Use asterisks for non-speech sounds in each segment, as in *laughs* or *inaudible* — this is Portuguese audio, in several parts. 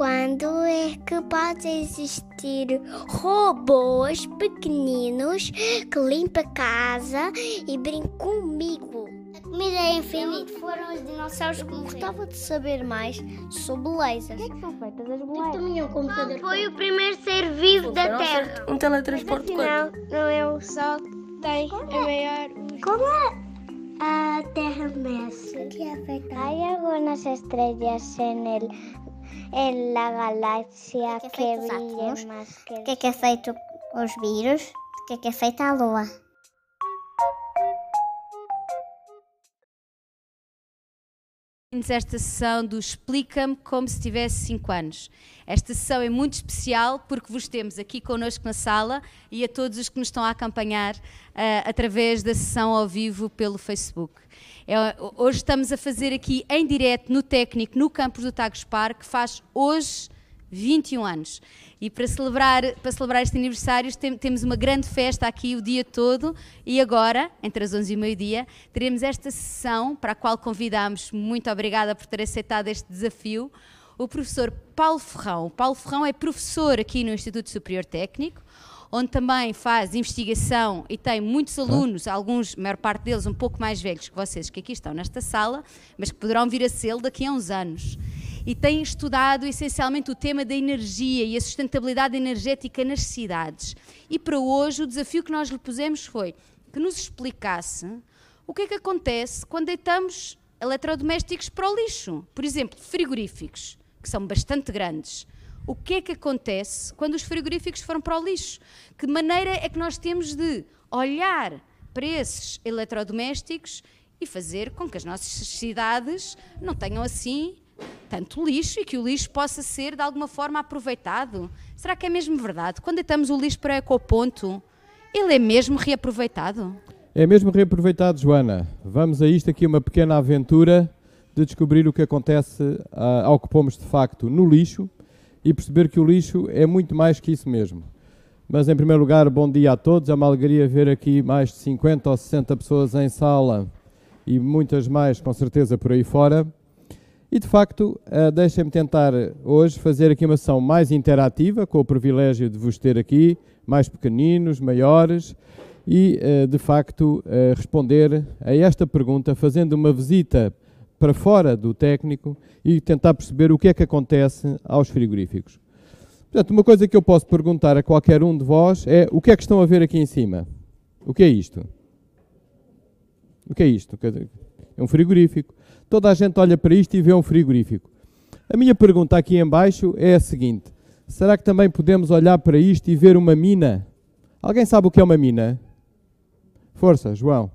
quando é que pode existir robôs pequeninos que limpam a casa e brincam comigo? A comida é infinita. Foram os dinossauros que morreram. Gostava de saber mais sobre lasers. O que é que são feitas as bolachas? Também é um computador. Foi o primeiro ser vivo da Terra. Um teletransporte Não, não é o Sol que tem a maior... Como é? A Terra mexe. que é feita? Hay algunas estrellas en el en la galaxia que, brillan más que... O que é que é feito os vírus? O que é que é feita a Lua? Esta sessão do Explica-me como se tivesse 5 anos. Esta sessão é muito especial porque vos temos aqui connosco na sala e a todos os que nos estão a acompanhar uh, através da sessão ao vivo pelo Facebook. É, hoje estamos a fazer aqui em direto no técnico, no campus do Tagus Park, que faz hoje 21 anos. E para celebrar, para celebrar este aniversário tem, temos uma grande festa aqui o dia todo. E agora, entre as 11 e meio-dia, teremos esta sessão para a qual convidamos, muito obrigada por ter aceitado este desafio, o professor Paulo Ferrão. O Paulo Ferrão é professor aqui no Instituto Superior Técnico, onde também faz investigação e tem muitos alunos, alguns, a maior parte deles um pouco mais velhos que vocês, que aqui estão nesta sala, mas que poderão vir a ser daqui a uns anos e tem estudado essencialmente o tema da energia e a sustentabilidade energética nas cidades. E para hoje o desafio que nós lhe pusemos foi que nos explicasse o que é que acontece quando deitamos eletrodomésticos para o lixo. Por exemplo, frigoríficos, que são bastante grandes. O que é que acontece quando os frigoríficos foram para o lixo? Que maneira é que nós temos de olhar para esses eletrodomésticos e fazer com que as nossas cidades não tenham assim tanto lixo e que o lixo possa ser de alguma forma aproveitado? Será que é mesmo verdade? Quando deitamos o lixo para o ecoponto, ele é mesmo reaproveitado? É mesmo reaproveitado, Joana. Vamos a isto aqui uma pequena aventura de descobrir o que acontece uh, ao que pomos de facto no lixo e perceber que o lixo é muito mais que isso mesmo. Mas em primeiro lugar, bom dia a todos. É uma alegria ver aqui mais de 50 ou 60 pessoas em sala e muitas mais com certeza por aí fora. E de facto, uh, deixem-me tentar hoje fazer aqui uma sessão mais interativa, com o privilégio de vos ter aqui, mais pequeninos, maiores, e uh, de facto responder a esta pergunta fazendo uma visita para fora do técnico e tentar perceber o que é que acontece aos frigoríficos. Portanto, uma coisa que eu posso perguntar a qualquer um de vós é o que é que estão a ver aqui em cima? O que é isto? O que é isto? É um frigorífico. Toda a gente olha para isto e vê um frigorífico. A minha pergunta aqui em baixo é a seguinte: será que também podemos olhar para isto e ver uma mina? Alguém sabe o que é uma mina? Força, João.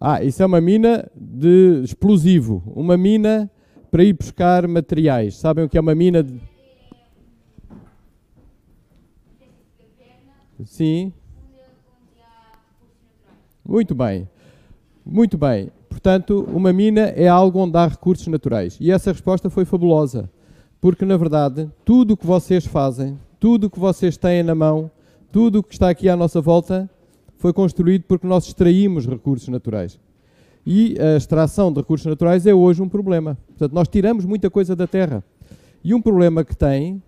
Ah, isso é uma mina de explosivo, uma mina para ir buscar materiais. Sabem o que é uma mina de Sim. Muito bem. Muito bem. Portanto, uma mina é algo onde há recursos naturais. E essa resposta foi fabulosa. Porque, na verdade, tudo o que vocês fazem, tudo o que vocês têm na mão, tudo o que está aqui à nossa volta, foi construído porque nós extraímos recursos naturais. E a extração de recursos naturais é hoje um problema. Portanto, nós tiramos muita coisa da terra. E um problema que tem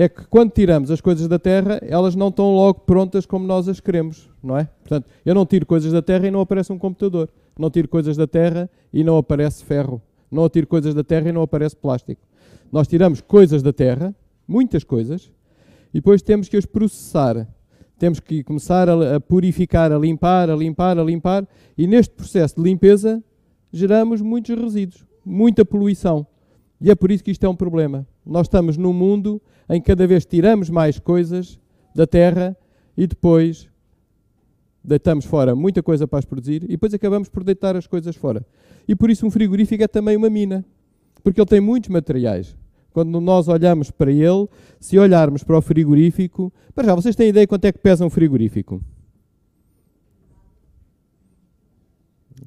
é que quando tiramos as coisas da terra, elas não estão logo prontas como nós as queremos, não é? Portanto, eu não tiro coisas da terra e não aparece um computador. Não tiro coisas da terra e não aparece ferro. Não tiro coisas da terra e não aparece plástico. Nós tiramos coisas da terra, muitas coisas, e depois temos que as processar. Temos que começar a, purificar, a limpar, a limpar, a limpar, e neste processo de limpeza geramos muitos resíduos, muita poluição. E é por isso que isto é um problema. Nós estamos num mundo em que cada vez tiramos mais coisas da terra e depois deitamos fora muita coisa para as produzir e depois acabamos por deitar as coisas fora. E por isso um frigorífico é também uma mina, porque ele tem muitos materiais. Quando nós olhamos para ele, se olharmos para o frigorífico, para já, vocês têm ideia quanto é que pesa um frigorífico?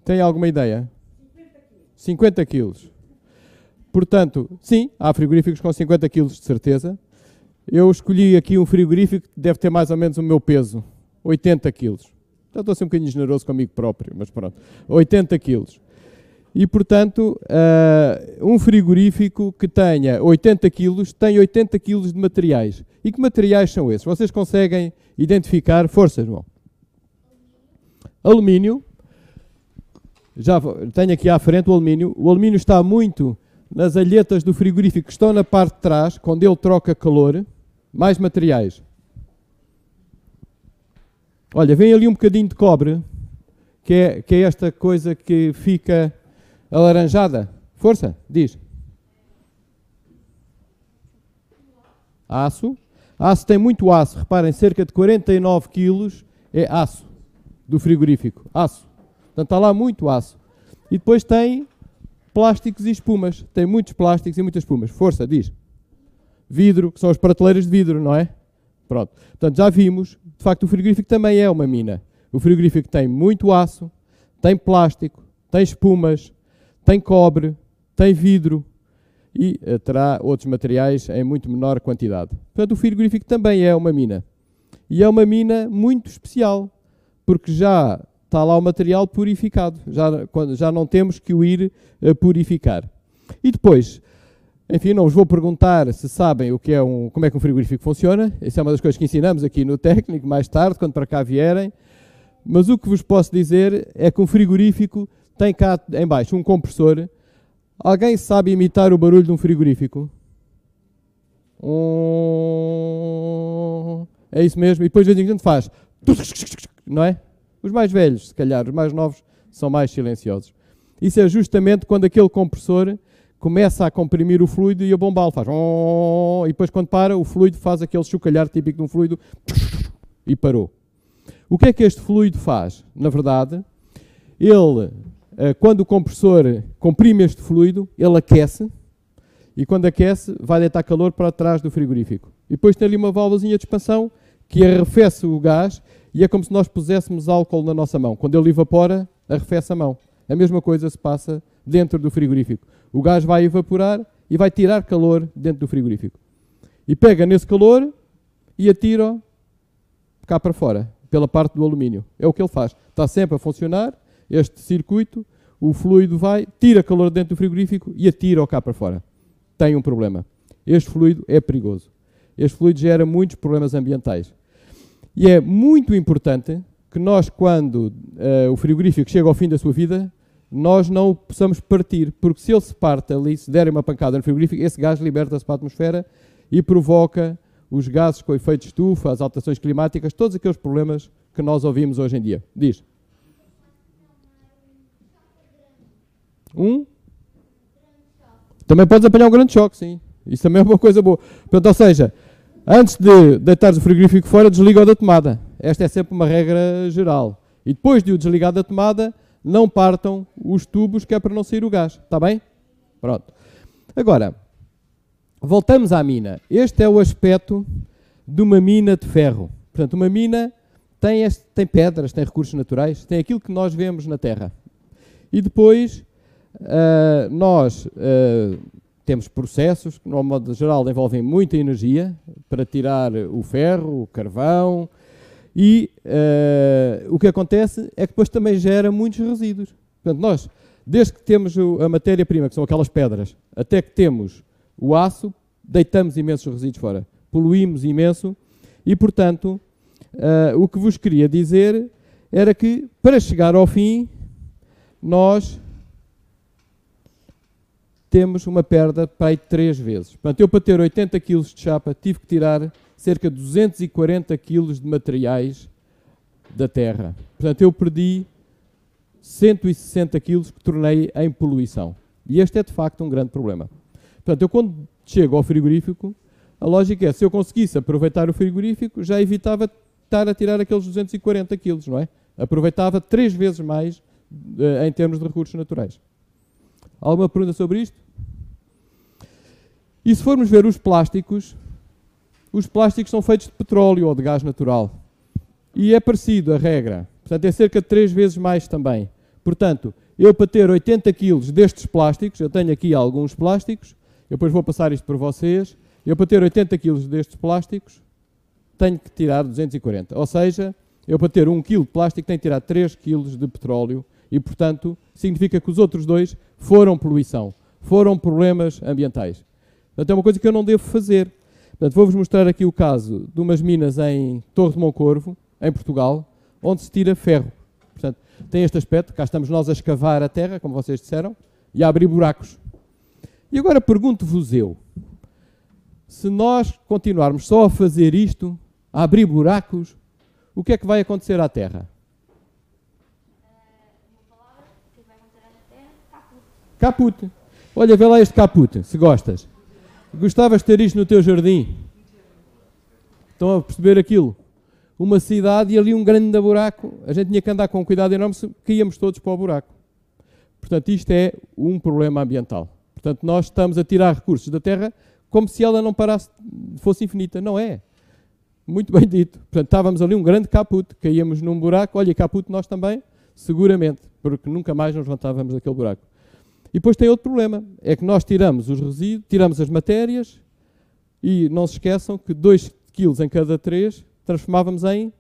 Tem alguma ideia? 50 quilos. Portanto, sim, há frigoríficos com 50 kg de certeza. Eu escolhi aqui um frigorífico que deve ter mais ou menos o meu peso, 80 kg. Já estou a ser um bocadinho generoso comigo próprio, mas pronto. 80 quilos. E, portanto, uh, um frigorífico que tenha 80 quilos tem 80 quilos de materiais. E que materiais são esses? Vocês conseguem identificar? Força, João. Alumínio. Já tenho aqui à frente o alumínio. O alumínio está muito nas alhetas do frigorífico que estão na parte de trás, quando ele troca calor. Mais materiais. Olha, vem ali um bocadinho de cobre, que é, que é esta coisa que fica alaranjada. Força, diz. Aço. Aço tem muito aço. Reparem, cerca de 49 quilos é aço do frigorífico. Aço. Portanto, está lá muito aço. E depois tem plásticos e espumas. Tem muitos plásticos e muitas espumas. Força, diz. Vidro, que são as prateleiras de vidro, não é? Pronto. Portanto, já vimos, de facto, o frigorífico também é uma mina. O frigorífico tem muito aço, tem plástico, tem espumas, tem cobre, tem vidro e uh, terá outros materiais em muito menor quantidade. Portanto, o frigorífico também é uma mina. E é uma mina muito especial, porque já está lá o material purificado, já, já não temos que o ir uh, purificar. E depois, enfim, não vos vou perguntar se sabem o que é um, como é que um frigorífico funciona. Isso é uma das coisas que ensinamos aqui no técnico mais tarde, quando para cá vierem. Mas o que vos posso dizer é que um frigorífico tem cá em baixo um compressor. Alguém sabe imitar o barulho de um frigorífico? Um... É isso mesmo. E depois de vez em quando faz. Não é? Os mais velhos, se calhar, os mais novos, são mais silenciosos. Isso é justamente quando aquele compressor começa a comprimir o fluido e a bombal faz. E depois, quando para, o fluido faz aquele chocalhar típico de um fluido e parou. O que é que este fluido faz? Na verdade, ele eh, quando o compressor comprime este fluido, ele aquece, e quando aquece, vai deitar calor para trás do frigorífico. E depois tem ali uma válvulazinha de expansão que arrefece o gás, e é como se nós puséssemos álcool na nossa mão. Quando ele evapora, arrefece a mão. A mesma coisa se passa dentro do frigorífico. O gás vai evaporar e vai tirar calor dentro do frigorífico. E pega nesse calor e atira cá para fora, pela parte do alumínio. É o que ele faz. Está sempre a funcionar este circuito, o fluido vai, tira calor dentro do frigorífico e atira-o cá para fora. Tem um problema. Este fluido é perigoso. Este fluido gera muitos problemas ambientais. E é muito importante que nós, quando uh, o frigorífico chega ao fim da sua vida, nós não o possamos partir, porque se ele se parte ali, se der uma pancada no frigorífico, esse gás liberta-se para a atmosfera e provoca os gases com efeito de estufa, as alterações climáticas, todos aqueles problemas que nós ouvimos hoje em dia. Diz. Um. Também podes apanhar um grande choque, sim. Isso também é uma coisa boa. Portanto, ou seja, antes de deitar o frigorífico fora, desliga-o da tomada. Esta é sempre uma regra geral. E depois de o desligar da tomada, não partam os tubos, que é para não sair o gás. Está bem? Pronto. Agora, voltamos à mina. Este é o aspecto de uma mina de ferro. Portanto, uma mina tem, este, tem pedras, tem recursos naturais, tem aquilo que nós vemos na Terra. E depois Uh, nós uh, temos processos que, no modo geral, envolvem muita energia para tirar o ferro, o carvão, e uh, o que acontece é que depois também gera muitos resíduos. Portanto, nós, desde que temos a matéria-prima, que são aquelas pedras, até que temos o aço, deitamos imensos resíduos fora, poluímos imenso, e, portanto, o que vos queria dizer era que, para chegar ao fim, nós temos uma perda para aí três vezes. Portanto, eu para ter 80 kg de chapa tive que tirar cerca de 240 kg de materiais da terra. Portanto, eu perdi 160 kg que tornei em poluição. E este é de facto um grande problema. Portanto, eu quando chego ao frigorífico, a lógica é, se eu conseguisse aproveitar o frigorífico, já evitava estar a tirar aqueles 240 quilos, não é? Aproveitava três vezes mais uh, em termos de recursos naturais. Alguma pergunta sobre isto? E se formos ver os plásticos, os plásticos são feitos de petróleo ou de gás natural. E é parecido a regra. Portanto, é cerca de 3 vezes mais também. Portanto, eu para ter 80 kg destes plásticos, eu tenho aqui alguns plásticos, eu depois vou passar isto para vocês, eu para ter 80 kg destes plásticos, tenho que tirar 240. Ou seja, Eu, para ter um quilo de plástico, tenho que tirar 3 quilos de petróleo e, portanto, significa que os outros dois foram poluição, foram problemas ambientais. Portanto, é uma coisa que eu não devo fazer. Portanto, vou-vos mostrar aqui o caso de umas minas em Torre de Moncorvo, em Portugal, onde se tira ferro. Portanto, tem este aspecto, cá estamos nós a escavar a terra, como vocês disseram, e a abrir buracos. E agora pergunto-vos eu, se nós continuarmos só a fazer isto, a abrir buracos, o que é que vai acontecer à Terra? Caput. Olha, vê lá este caput, se gostas. Gostavas de ter isto no teu jardim? Estão a perceber aquilo? Uma cidade e ali um grande buraco. A gente tinha que andar com um cuidado enorme se caíamos todos para o buraco. Portanto, isto é um problema ambiental. Portanto, nós estamos a tirar recursos da Terra como se ela não parasse, fosse infinita. Não é. Muito bem dito. Portanto, estávamos ali um grande caput, caíamos num buraco. Olha, caput nós também, seguramente, porque nunca mais nos levantávamos daquele buraco. E depois tem outro problema, é que nós tiramos os resíduos, tiramos as matérias e não se esqueçam que 2 kg em cada 3 transformávamos em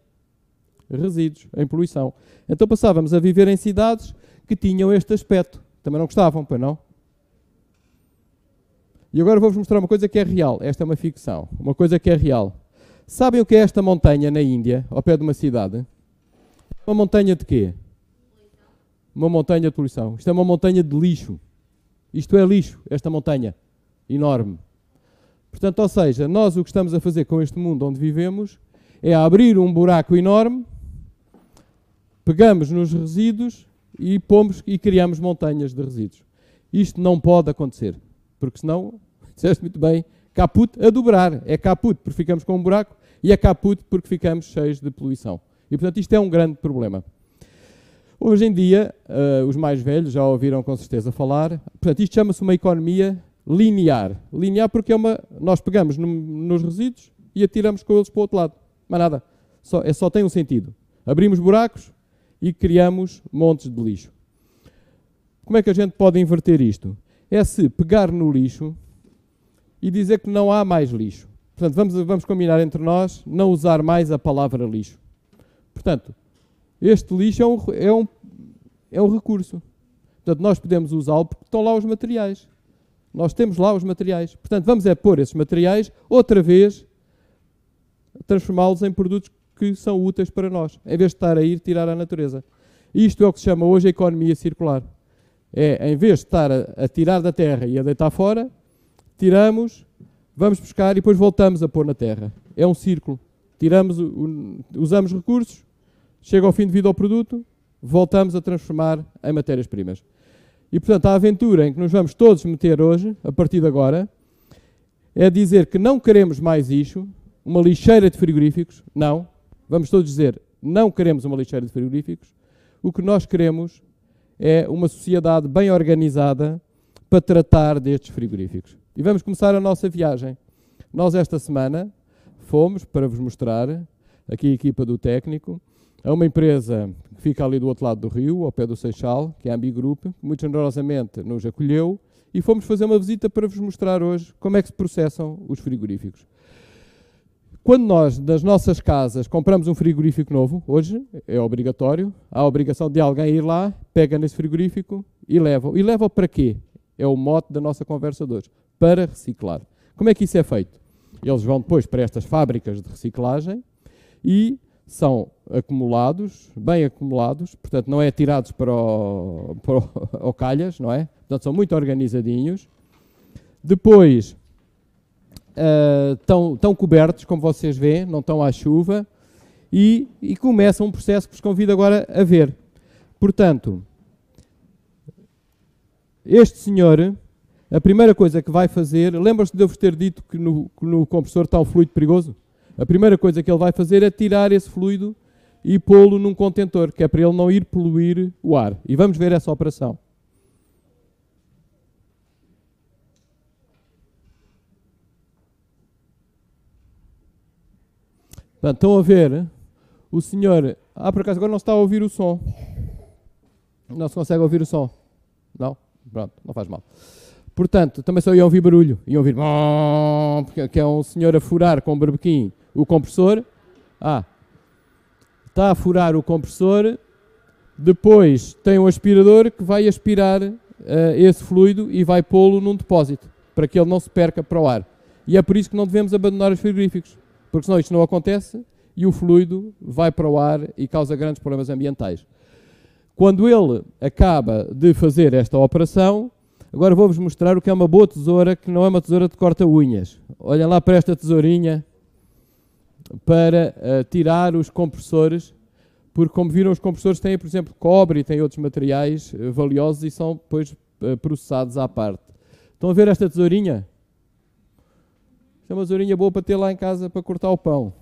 resíduos, em poluição. Então passávamos a viver em cidades que tinham este aspecto. Também não gostavam, pois não? E agora vou-vos mostrar uma coisa que é real. Esta é uma ficção. Uma coisa que é real. Sabem o que é esta montanha na Índia, ao pé de uma cidade? Uma montanha de quê? Uma montanha de poluição. Isto é uma montanha de lixo. Isto é lixo, esta montanha enorme. Portanto, ou seja, nós o que estamos a fazer com este mundo onde vivemos é abrir um buraco enorme, pegamos nos resíduos e pomos e criamos montanhas de resíduos. Isto não pode acontecer, porque senão, *laughs* disseste muito bem, caput a dobrar. É caput porque ficamos com um buraco e é caput porque ficamos cheios de poluição. E portanto isto é um grande problema. Hoje em dia, uh, os mais velhos já ouviram com certeza falar, portanto, isto chama-se uma economia linear. Linear porque é uma, nós pegamos no, nos resíduos e atiramos com eles para o outro lado. Mas nada, só, é, só tem um sentido. Abrimos buracos e criamos montes de lixo. Como é que a gente pode inverter isto? É se pegar no lixo e dizer que não há mais lixo. Portanto, vamos, vamos combinar entre nós não usar mais a palavra lixo. Portanto, este lixo é um, é um, é um recurso. Portanto, nós podemos usá-lo porque estão lá os materiais. Nós temos lá os materiais. Portanto, vamos é pôr esses materiais outra vez, transformá-los em produtos que são úteis para nós, em vez de estar a ir tirar à natureza. Isto é o que se chama hoje a economia circular. É, em vez de estar a, a tirar da terra e a deitar fora, tiramos, vamos buscar e depois voltamos a pôr na terra. É um círculo. Tiramos, usamos recursos, chega ao fim de vida ao produto, voltamos a transformar em matérias-primas. E, portanto, a aventura em que nos vamos todos meter hoje, a partir de agora, é dizer que não queremos mais lixo, uma lixeira de frigoríficos, não. Vamos todos dizer, não queremos uma lixeira de frigoríficos. O que nós queremos é uma sociedade bem organizada para tratar destes frigoríficos. E vamos começar a nossa viagem. Nós, esta semana, fomos, para vos mostrar, aqui a equipa do técnico, é uma empresa que fica ali do outro lado do rio, ao pé do Seixal, que é a Ambi Group, que muito generosamente nos acolheu e fomos fazer uma visita para vos mostrar hoje como é que se processam os frigoríficos. Quando nós, das nossas casas, compramos um frigorífico novo, hoje é obrigatório, há a obrigação de alguém ir lá, pega nesse frigorífico e leva. E leva para quê? É o mote da nossa conversa de hoje. Para reciclar. Como é que isso é feito? Eles vão depois para estas fábricas de reciclagem e são acumulados, bem acumulados, portanto não é tirados para o, *laughs* para o, calhas, não é? Portanto são muito organizadinhos. Depois uh, estão, estão cobertos, como vocês veem, não estão à chuva, e, e começa um processo que vos convido agora a ver. Portanto, este senhor, a primeira coisa que vai fazer, lembram-se de eu vos ter dito que no, que no compressor está um fluido perigoso? A primeira coisa que ele vai fazer é tirar esse fluido e pô-lo num contentor, que é para ele não ir poluir o ar. E vamos ver essa operação. Portanto, estão a ver o senhor. Ah, por acaso agora não está a ouvir o som. Não se consegue ouvir o som. Não? Pronto, não faz mal. Portanto, também só iam ouvir barulho. Iam ouvir. Que é um senhor a furar com um barbequim o compressor. Ah, está a furar o compressor, depois tem um aspirador que vai aspirar uh, esse fluido e vai pô-lo num depósito, para que ele não se perca para o ar. E é por isso que não devemos abandonar os frigoríficos, porque senão isto não acontece e o fluido vai para o ar e causa grandes problemas ambientais. Quando ele acaba de fazer esta operação, agora vou-vos mostrar o que é uma boa tesoura, que não é uma tesoura de corta-unhas. Olhem lá para esta tesourinha para uh, tirar os compressores, porque como viram os compressores têm, por exemplo, cobre e têm outros materiais uh, valiosos e são depois uh, processados à parte. Estão a ver esta tesourinha? é uma tesourinha boa para ter lá em casa para cortar o pão.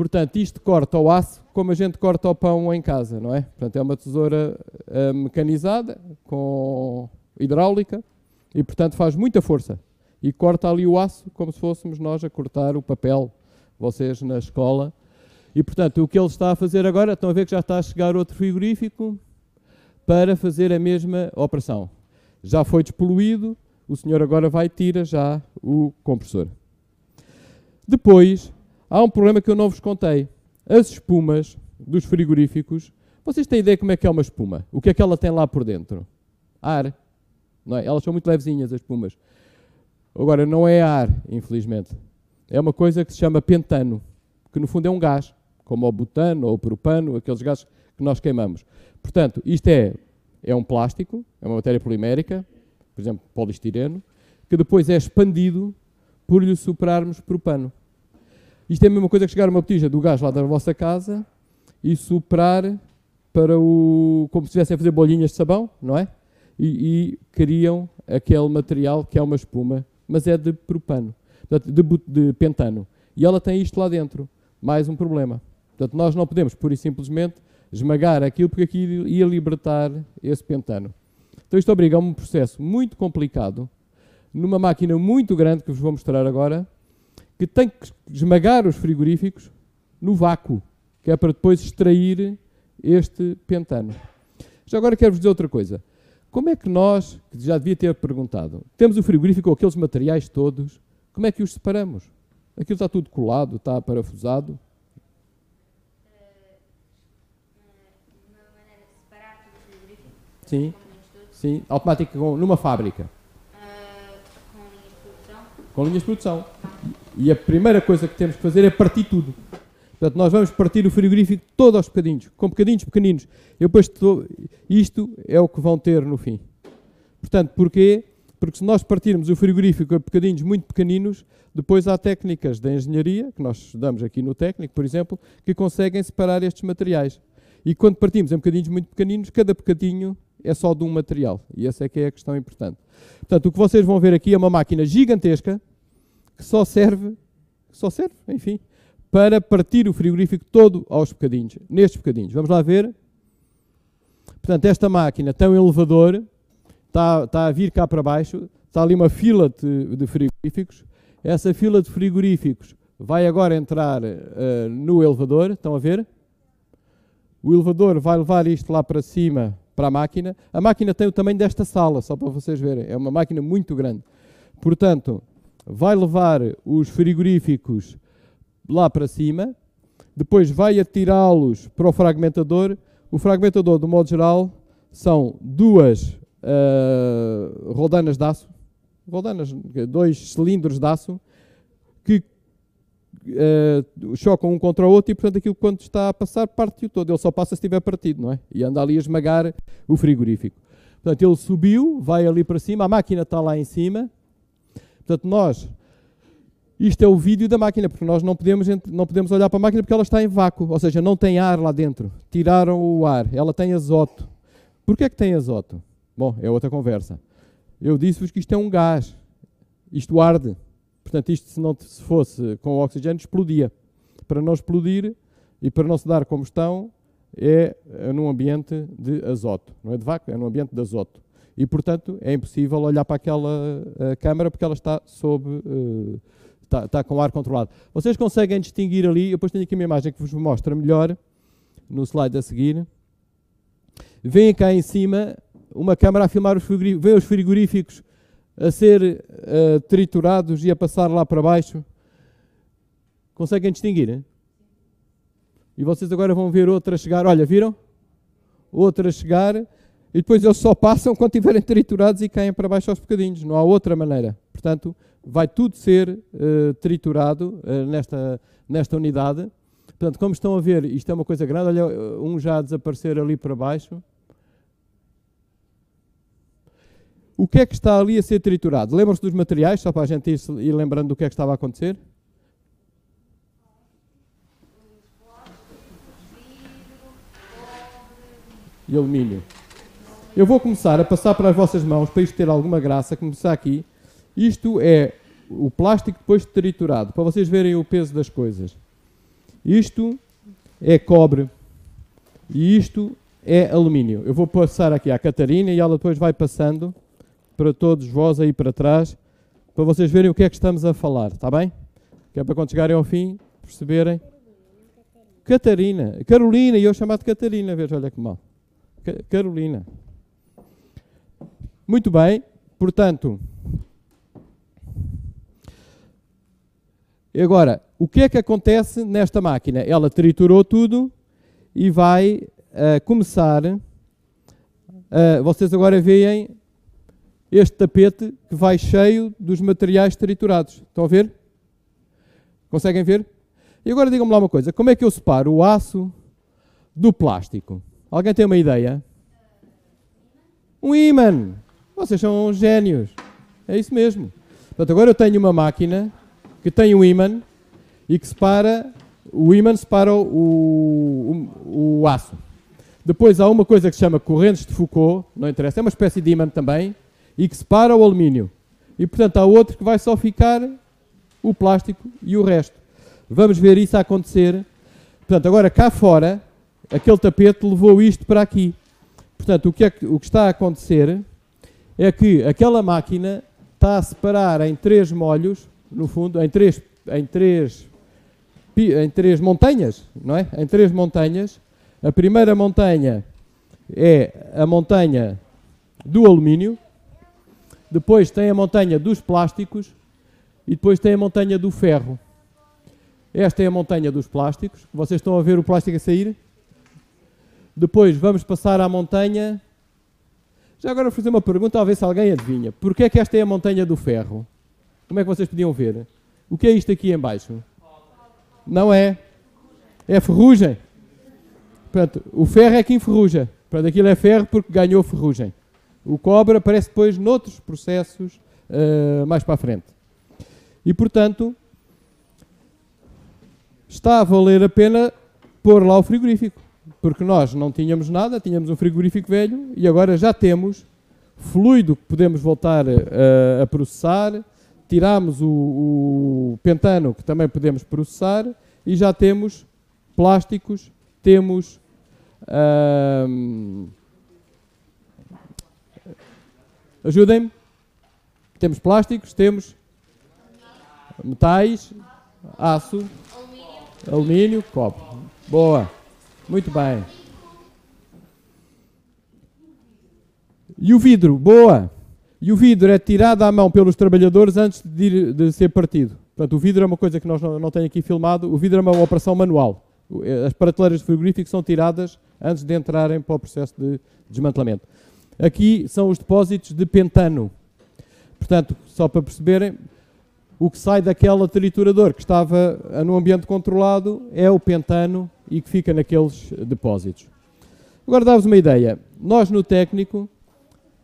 Portanto, isto corta o aço como a gente corta o pão em casa, não é? Portanto, é uma tesoura uh, mecanizada, com hidráulica, e portanto faz muita força. E corta ali o aço como se fôssemos nós a cortar o papel, vocês na escola. E portanto, o que ele está a fazer agora, estão a ver que já está a chegar outro frigorífico para fazer a mesma operação. Já foi despoluído, o senhor agora vai tirar já o compressor. Depois, Há um problema que eu não vos contei. As espumas dos frigoríficos, vocês têm ideia como é que é uma espuma? O que é que ela tem lá por dentro? Ar. Não é? Elas são muito levezinhas, as espumas. Agora, não é ar, infelizmente. É uma coisa que se chama pentano, que no fundo é um gás, como o butano ou o propano, aqueles gases que nós queimamos. Portanto, isto é, é um plástico, é uma matéria polimérica, por exemplo, polistireno, que depois é expandido por lhe superarmos propano. Isto é a mesma coisa que chegar uma botija do gás lá da vossa casa e soprar para o. como se estivessem a fazer bolinhas de sabão, não é? E, e, criam aquele material que é uma espuma, mas é de propano, de, de pentano. E ela tem isto lá dentro. Mais um problema. Portanto, nós não podemos, pura e simplesmente, esmagar aquilo, porque aquilo ia libertar esse pentano. Então, isto obriga a um processo muito complicado, numa máquina muito grande que vos vou mostrar agora, que tem que esmagar os frigoríficos no vácuo, que é para depois extrair este pentano. Já agora quero-vos dizer outra coisa. Como é que nós, que já devia ter perguntado, temos o frigorífico com aqueles materiais todos, como é que os separamos? Aquilo está tudo colado, está parafusado. Sim, sim, automático numa fábrica. Com linhas de produção. E a primeira coisa que temos que fazer é partir tudo. Portanto, nós vamos partir o frigorífico todo aos bocadinhos, com bocadinhos pequeninos. Eu depois estou, isto é o que vão ter no fim. Portanto, porquê? Porque se nós partirmos o frigorífico a bocadinhos muito pequeninos, depois há técnicas da engenharia, que nós estudamos aqui no técnico, por exemplo, que conseguem separar estes materiais. E quando partimos em bocadinhos muito pequeninos, cada bocadinho é só de um material. E essa é que é a questão importante. Portanto, o que vocês vão ver aqui é uma máquina gigantesca, que só serve, só serve, enfim, para partir o frigorífico todo aos bocadinhos, nestes bocadinhos. Vamos lá ver. Portanto, esta máquina tem um elevador, está, está a vir cá para baixo, está ali uma fila de, de frigoríficos. Essa fila de frigoríficos vai agora entrar uh, no elevador, estão a ver? O elevador vai levar isto lá para cima, para a máquina. A máquina tem o tamanho desta sala, só para vocês verem. É uma máquina muito grande. Portanto, vai levar os frigoríficos lá para cima, depois vai atirá-los para o fragmentador. O fragmentador, do modo geral, são duas uh, rodanas de aço, rodanas, dois cilindros de aço, uh, chocam um contra o outro e, portanto, aquilo quando está a passar parte-o todo. Ele só passa se estiver partido, não é? E anda ali a esmagar o frigorífico. Portanto, ele subiu, vai ali para cima, a máquina está lá em cima, Portanto, nós, isto é o vídeo da máquina, porque nós não podemos, não podemos olhar para a máquina porque ela está em vácuo, ou seja, não tem ar lá dentro. Tiraram o ar, ela tem azoto. Porquê é que tem azoto? Bom, é outra conversa. Eu disse-vos que isto é um gás. Isto arde. Portanto, isto se não se fosse com oxigênio, explodia. Para não explodir e para não se dar combustão, é num ambiente de azoto. Não é de vácuo, é num ambiente de azoto e, portanto, é impossível olhar para aquela uh, câmara porque ela está sob. Uh, está, está, com ar controlado. Vocês conseguem distinguir ali, eu depois tenho aqui uma imagem que vos mostra melhor, no slide a seguir. Vêm cá em cima uma câmara a filmar os frigoríficos, os frigoríficos a ser uh, triturados e a passar lá para baixo. Conseguem distinguir? Hein? E vocês agora vão ver outra chegar. Olha, viram? Outra chegar. E depois eles só passam quando estiverem triturados e caem para baixo aos bocadinhos. Não há outra maneira. Portanto, vai tudo ser uh, triturado uh, nesta, nesta unidade. Portanto, como estão a ver, isto é uma coisa grande. Olha, um já a desaparecer ali para baixo. O que é que está ali a ser triturado? Lembram-se dos materiais, só para a gente ir, ir lembrando do que é que estava a acontecer? E alumínio. Eu vou começar a passar para as vossas mãos, para isto ter alguma graça, começar aqui. Isto é o plástico depois de triturado, para vocês verem o peso das coisas. Isto é cobre e isto é alumínio. Eu vou passar aqui à Catarina e ela depois vai passando para todos vós aí para trás, para vocês verem o que é que estamos a falar, está bem? Que é para quando chegarem ao fim perceberem. Catarina, Carolina, e eu chamado Catarina, veja, olha que mal. Carolina. Muito bem, portanto. Agora, o que é que acontece nesta máquina? Ela triturou tudo e vai uh, começar. Uh, vocês agora veem este tapete que vai cheio dos materiais triturados. Estão a ver? Conseguem ver? E agora digam-me lá uma coisa: como é que eu separo o aço do plástico? Alguém tem uma ideia? Um ímã! Vocês são gênios. É isso mesmo. Portanto, agora eu tenho uma máquina que tem um ímã e que separa. O ímã separa o, o, o aço. Depois há uma coisa que se chama correntes de Foucault, não interessa, é uma espécie de ímã também, e que separa o alumínio. E portanto há outro que vai só ficar o plástico e o resto. Vamos ver isso acontecer. Portanto, agora cá fora, aquele tapete levou isto para aqui. Portanto, o que, é que, o que está a acontecer é que aquela máquina está a separar em três molhos, no fundo, em três, em três, em três montanhas, não é? Em três montanhas. A primeira montanha é a montanha do alumínio, depois tem a montanha dos plásticos e depois tem a montanha do ferro. Esta é a montanha dos plásticos. Vocês estão a ver o plástico a sair? Depois vamos passar à montanha. Já agora vou fazer uma pergunta a ver se alguém adivinha. Porquê é que esta é a montanha do ferro? Como é que vocês podiam ver? O que é isto aqui embaixo? Não é. É ferrugem. Portanto, o ferro é que enferruja. Portanto, aquilo é ferro porque ganhou ferrugem. O cobre aparece depois noutros processos uh, mais para a frente. E, portanto, está a valer a pena pôr lá o frigorífico. Porque nós não tínhamos nada, tínhamos um frigorífico velho e agora já temos fluido que podemos voltar a, a processar, tiramos o, o, pentano que também podemos processar e já temos plásticos, temos. Uh, Ajudem-me. Temos plásticos, temos metais, aço, alumínio, cobre. Boa. Muito bem. E o vidro, boa. E o vidro é tirado à mão pelos trabalhadores antes de, ir, de ser partido. Portanto, o vidro é uma coisa que nós não, não temos aqui filmado. O vidro é uma operação manual. As prateleiras de frigorífico são tiradas antes de entrarem para o processo de desmantelamento. Aqui são os depósitos de pentano. Portanto, só para perceberem, o que sai daquela triturador que estava num ambiente controlado é o pentano e que fica naqueles depósitos. Agora dá-vos uma ideia. Nós no técnico,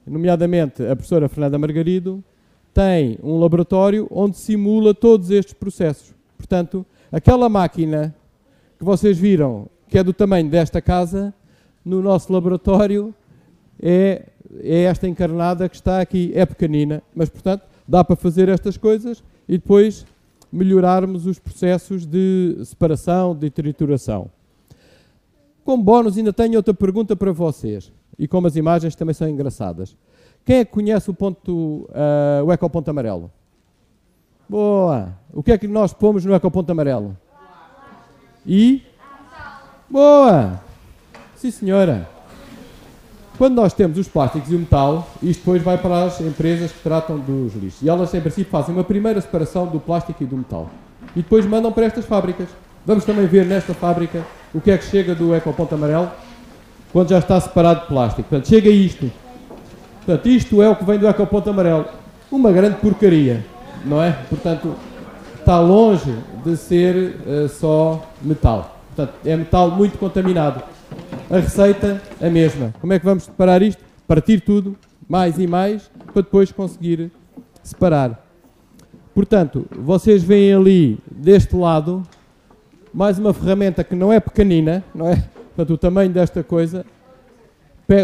nomeadamente a professora Fernanda Margarido, tem um laboratório onde simula todos estes processos. Portanto, aquela máquina que vocês viram, que é do tamanho desta casa, no nosso laboratório é, é esta encarnada que está aqui. É pequenina, mas, portanto, dá para fazer estas coisas e depois melhorarmos os processos de separação, de trituração. Como bónus, ainda tenho outra pergunta para vocês. E como as imagens também são engraçadas. Quem é que conhece o, ponto, uh, o ecoponto amarelo? Boa! O que é que nós pomos no ecoponto amarelo? E? Boa! Sim, senhora. Quando nós temos os plásticos e o metal, isto depois vai para as empresas que tratam dos lixos. E elas, em princípio, fazem uma primeira separação do plástico e do metal. E depois mandam para estas fábricas. Vamos também ver nesta fábrica o que é que chega do ecoponto amarelo? Quando já está separado de plástico. Portanto, chega isto. Portanto, isto é o que vem do ecoponto amarelo. Uma grande porcaria, não é? Portanto, está longe de ser uh, só metal. Portanto, é metal muito contaminado. A receita, a mesma. Como é que vamos separar isto? Partir tudo, mais e mais, para depois conseguir separar. Portanto, vocês veem ali, deste lado, mais uma ferramenta que não é pequenina, não é? Portanto, o tamanho desta coisa,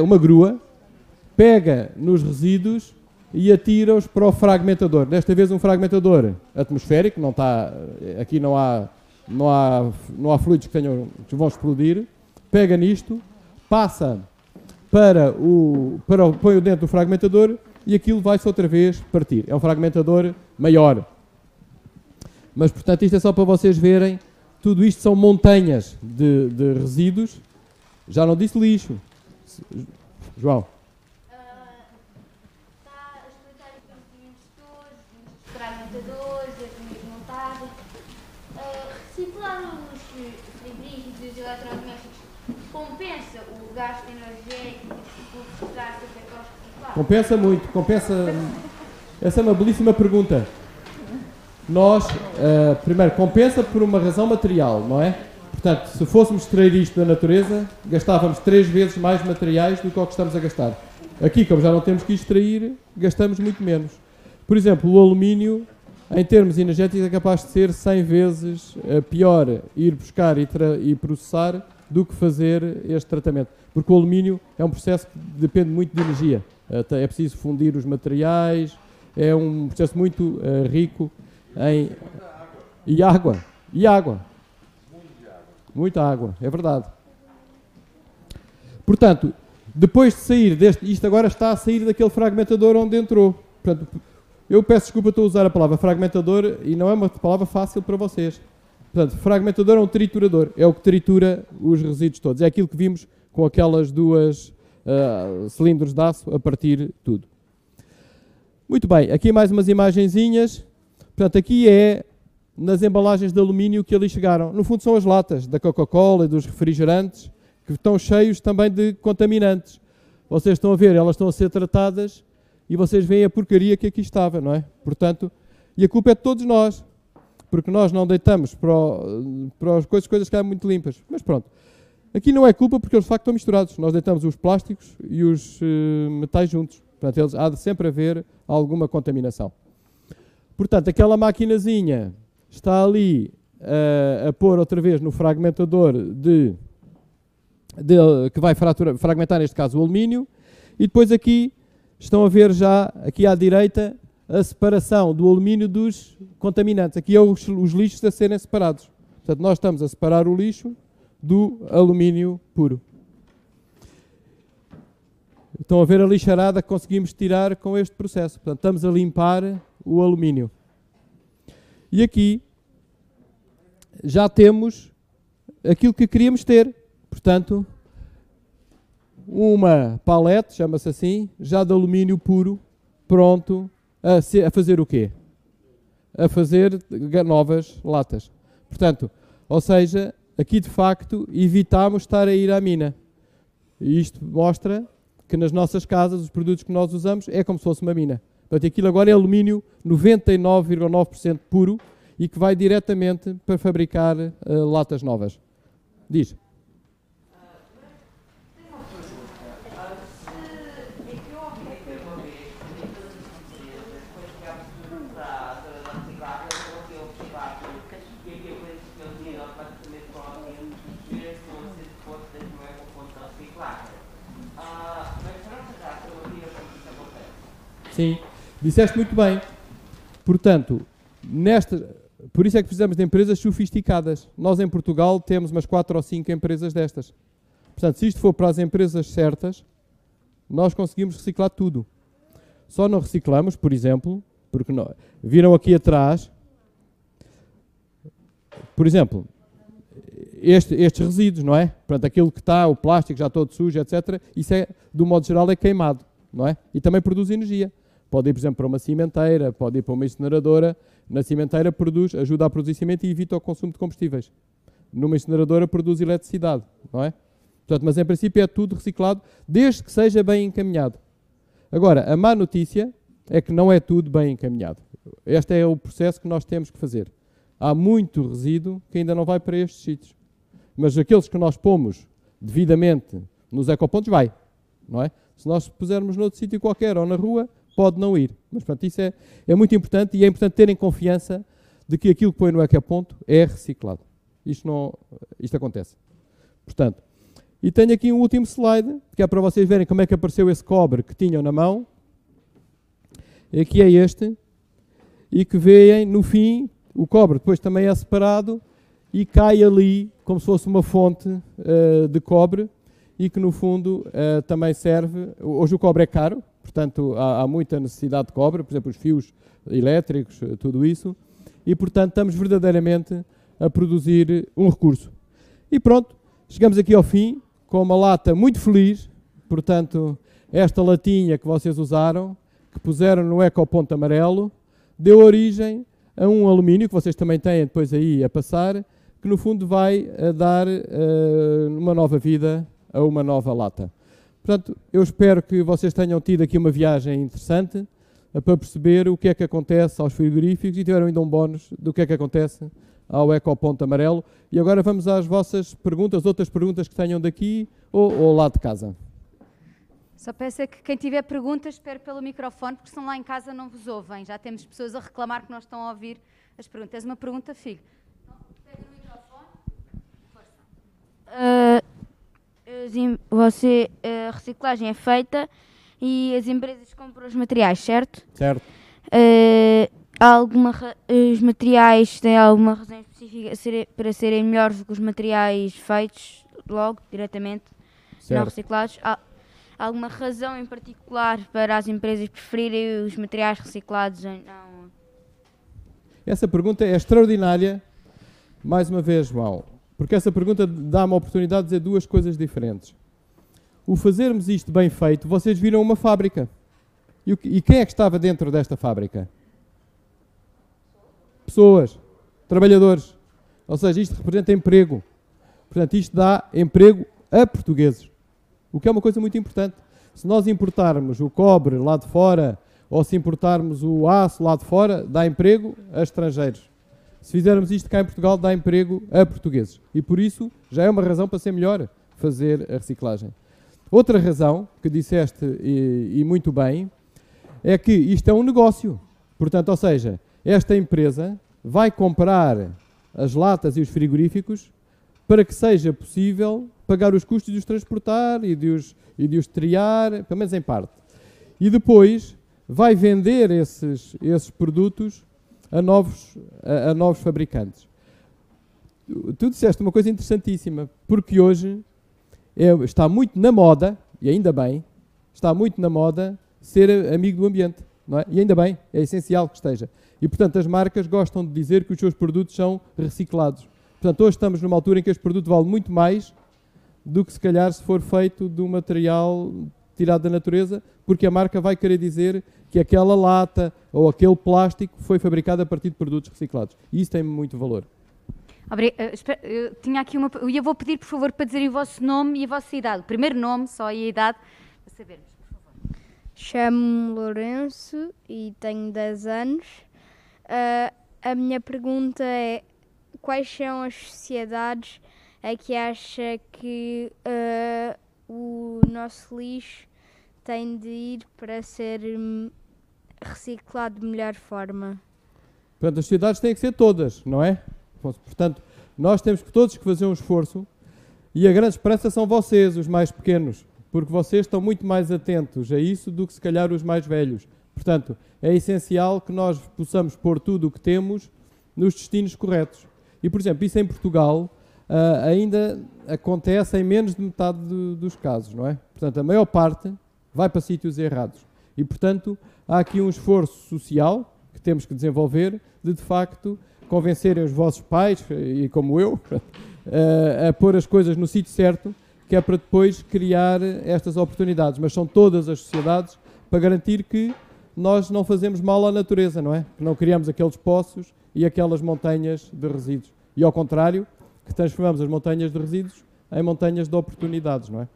uma grua, pega nos resíduos e atira-os para o fragmentador. Desta vez um fragmentador atmosférico, não está, aqui não há, não há, não há fluidos que, tenham, que vão explodir. Pega nisto, passa para o, para o, põe-o dentro do fragmentador e aquilo vai-se outra vez partir. É um fragmentador maior. Mas, portanto, isto é só para vocês verem tudo isto são montanhas de, de resíduos. Já não disse lixo. João. reciclar os frigoríficos e os eletrodomésticos compensa o gasto energético por reciclar Compensa muito, compensa. Essa é uma belíssima pergunta nós, uh, primeiro, compensa por uma razão material, não é? Portanto, se fôssemos extrair isto da natureza, gastávamos três vezes mais materiais do que o que estamos a gastar. Aqui, como já não temos que extrair, gastamos muito menos. Por exemplo, o alumínio, em termos energéticos, é capaz de ser 100 vezes uh, pior ir buscar e, e processar do que fazer este tratamento. Porque o alumínio é um processo que depende muito de energia. É preciso fundir os materiais, é um processo muito rico em... E água. E água. Muita água, é verdade. Portanto, depois de sair deste. Isto agora está a sair daquele fragmentador onde entrou. Portanto, eu peço desculpa, estou a usar a palavra fragmentador e não é uma palavra fácil para vocês. Portanto, fragmentador é um triturador, é o que tritura os resíduos todos. É aquilo que vimos com aquelas duas uh, cilindros de aço a partir tudo. Muito bem, aqui mais umas imagenzinhas. Portanto, aqui é nas embalagens de alumínio que ali chegaram. No fundo, são as latas da Coca-Cola e dos refrigerantes que estão cheios também de contaminantes. Vocês estão a ver, elas estão a ser tratadas e vocês veem a porcaria que aqui estava, não é? Portanto, e a culpa é de todos nós, porque nós não deitamos para, o, para as coisas, coisas que eram muito limpas. Mas pronto. Aqui não é culpa porque eles de facto estão misturados. Nós deitamos os plásticos e os uh, metais juntos. Portanto, eles, há de sempre haver alguma contaminação. Portanto, aquela maquinazinha está ali uh, a pôr outra vez no fragmentador de, de que vai fragmentar, neste caso, o alumínio. E depois aqui estão a ver já, aqui à direita, a separação do alumínio dos contaminantes. Aqui é os, os lixos a serem separados. Portanto, nós estamos a separar o lixo do alumínio puro. Estão a ver a lixarada que conseguimos tirar com este processo. Portanto, estamos a limpar o alumínio. E aqui já temos aquilo que queríamos ter. Portanto, uma palete, chama-se assim, já de alumínio puro, pronto a, a fazer o quê? A fazer novas latas. Portanto, ou seja, aqui de facto evitamos estar a ir à mina. E isto mostra que nas nossas casas os produtos que nós usamos é como se fosse uma mina. Portanto, aquilo agora é alumínio 99,9% puro e que vai diretamente para fabricar uh, latas novas. Diz. Sim. Disseste muito bem. Portanto, nesta, por isso é que precisamos de empresas sofisticadas. Nós em Portugal temos umas 4 ou 5 empresas destas. Portanto, se isto for para as empresas certas, nós conseguimos reciclar tudo. Só não reciclamos, por exemplo, porque não, viram aqui atrás, por exemplo, este, estes resíduos, não é? Portanto, aquilo que está, o plástico já todo sujo, etc. Isso é, do modo geral, é queimado, não é? E também produz energia. Pode ir, por exemplo, para uma cimenteira, pode ir para uma incineradora. Na cimenteira produz, ajuda a produzir cimento e evita o consumo de combustíveis. numa incineradora produz eletricidade, não é? Portanto, mas em princípio é tudo reciclado, desde que seja bem encaminhado. Agora, a má notícia é que não é tudo bem encaminhado. Este é o processo que nós temos que fazer. Há muito resíduo que ainda não vai para estes sítios. Mas aqueles que nós pomos devidamente nos ecopontos, vai. Não é? Se nós pusermos noutro sítio qualquer ou na rua, pode não ir. Mas, portanto, isso é, é muito importante e é importante terem confiança de que aquilo que põe no ecoponto é reciclado. Isto, não, isto acontece. Portanto, e tenho aqui um último slide, que é para vocês verem como é que apareceu esse cobre que tinham na mão. Aqui é este. E que veem, no fim, o cobre depois também é separado e cai ali como se fosse uma fonte uh, de cobre e que, no fundo, uh, também serve. Hoje o cobre é caro, portanto, há, há, muita necessidade de cobre, por exemplo, os fios elétricos, tudo isso. E, portanto, estamos verdadeiramente a produzir um recurso. E pronto, chegamos aqui ao fim com uma lata muito feliz, portanto, esta latinha que vocês usaram, que puseram no ecoponto amarelo, deu origem a um alumínio, que vocês também têm depois aí a passar, que no fundo vai a dar uh, uma nova vida a uma nova lata. Portanto, eu espero que vocês tenham tido aqui uma viagem interessante uh, para perceber o que é que acontece aos frigoríficos e tiveram ainda um bónus do que é que acontece ao Ecoponto Amarelo. E agora vamos às vossas perguntas, outras perguntas que tenham daqui ou, ou lá de casa. Só peço é que quem tiver perguntas, espere pelo microfone, porque senão lá em casa não vos ouvem. Já temos pessoas a reclamar que não estão a ouvir as perguntas. Tens uma pergunta, filho? pega no microfone. Força. Uh, você, a reciclagem é feita e as empresas compram os materiais, certo? Certo. Uh, alguma, os materiais têm alguma razão específica para serem melhores do que os materiais feitos logo, diretamente, certo. não reciclados? Há alguma razão em particular para as empresas preferirem os materiais reciclados? Não? Essa pergunta é extraordinária, mais uma vez, João, porque essa pergunta dá-me a oportunidade de dizer duas coisas diferentes. O fazermos isto bem feito, vocês viram uma fábrica. E, e quem é que estava dentro desta fábrica? pessoas, trabalhadores. Ou seja, isto representa emprego. Portanto, isto dá emprego a portugueses. O que é uma coisa muito importante. Se nós importarmos o cobre lá de fora ou se importarmos o aço lá de fora, dá emprego a estrangeiros. Se fizermos isto cá em Portugal, dá emprego a portugueses. E por isso já é uma razão para ser melhor fazer a reciclagem. Outra razão que disseste e, e muito bem é que isto é um negócio. Portanto, ou seja, esta empresa vai comprar as latas e os frigoríficos para que seja possível pagar os custos de os transportar e de os, e de os triar, pelo menos em parte. E depois vai vender esses, esses produtos a novos, a, a novos fabricantes. Tu disseste uma coisa interessantíssima, porque hoje é, está muito na moda, e ainda bem, está muito na moda ser amigo do ambiente. Não é? E ainda bem, é essencial que esteja. E, portanto, as marcas gostam de dizer que os seus produtos são reciclados. Portanto, hoje estamos numa altura em que este produto vale muito mais do que se calhar se for feito de um material tirado da natureza, porque a marca vai querer dizer que aquela lata ou aquele plástico foi fabricado a partir de produtos reciclados. E isso tem muito valor. Eh, eu tinha aqui uma. Eu vou pedir, por favor, para dizerem o vosso nome e a vossa idade. O primeiro nome, só e a idade, para sabermos, por favor. Chamo-me Lourenço e tenho 10 anos. Uh, a minha pergunta é: quais são as sociedades a que acha que uh, o nosso lixo tem de ir para ser hum, reciclado de melhor forma? Portanto, as sociedades têm que ser todas, não é? Portanto, nós temos que todos que fazer um esforço e a grande esperança são vocês, os mais pequenos, porque vocês estão muito mais atentos a isso do que se calhar os mais velhos. Portanto, é essencial que nós possamos pôr tudo o que temos nos destinos corretos. E, por exemplo, isso em Portugal uh, ainda acontece em menos de metade do, dos casos, não é? Portanto, a maior parte vai para sítios errados. E, portanto, há aqui um esforço social que temos que desenvolver de, de facto, convencerem os vossos pais, e como eu, uh, *laughs* a pôr as coisas no sítio certo, que é para depois criar estas oportunidades. Mas são todas as sociedades para garantir que nós não fazemos mal à natureza, não é? Que não criamos aqueles poços e aquelas montanhas de resíduos. E ao contrário, que transformamos as montanhas de resíduos em montanhas de oportunidades, não é?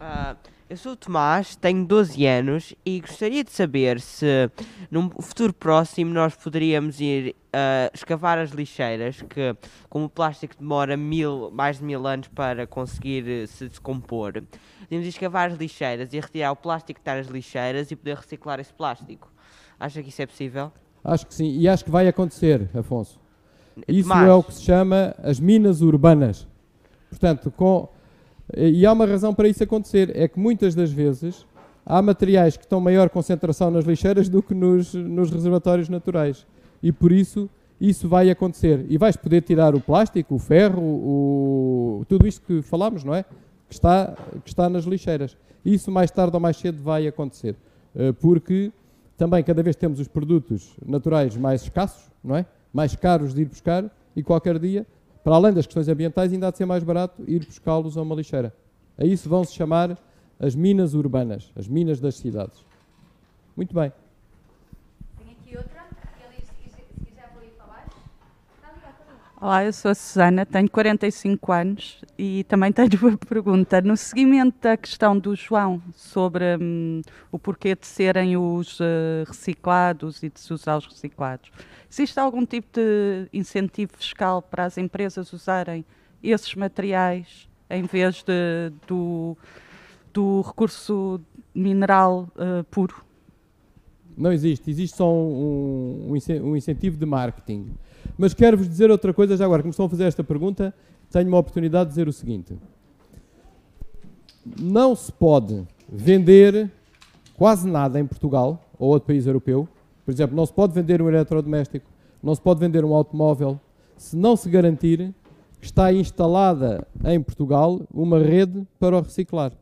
Ah, eu sou o Tomás, tenho 12 anos e gostaria de saber se num futuro próximo nós poderíamos ir ah, escavar as lixeiras, que como o plástico demora mil, mais de mil anos para conseguir eh, se decompor, podemos ir escavar as lixeiras e retirar o plástico que está nas lixeiras e poder reciclar esse plástico. Acha que isso é possível? Acho que sim, e acho que vai acontecer, Afonso. Isso Tomás, é o que se chama as minas urbanas. Portanto, com, e há uma razão para isso acontecer, é que muitas das vezes há materiais que estão maior concentração nas lixeiras do que nos, nos reservatórios naturais. E por isso isso vai acontecer. E vais poder tirar o plástico, o ferro, o, tudo isto que falámos, não é? Que está, que está nas lixeiras. Isso mais tarde ou mais cedo vai acontecer. Eh, Porque também cada vez temos os produtos naturais mais escassos, não é? Mais caros de ir buscar e qualquer dia, para além das questões ambientais, ainda há de ser mais barato ir buscá-los a uma lixeira. A isso vão se chamar as minas urbanas, as minas das cidades. Muito bem. Tenho aqui outra. Ele, se quiser, se quiser vou ir para baixo. Olá, eu sou a Susana, tenho 45 anos e também tenho uma *laughs* pergunta. No seguimento da questão do João sobre hum, o porquê de serem os eh, reciclados e de se usar os reciclados, existe algum tipo de incentivo fiscal para as empresas usarem esses materiais em vez de, do, do recurso mineral eh, puro? Não existe, existe só um, um um incentivo de marketing. Mas quero-vos dizer outra coisa, já agora me estão a fazer esta pergunta, tenho uma oportunidade de dizer o seguinte. Não se pode vender quase nada em Portugal ou outro país europeu. Por exemplo, não se pode vender um eletrodoméstico, não se pode vender um automóvel, se não se garantir que está instalada em Portugal uma rede para o reciclar.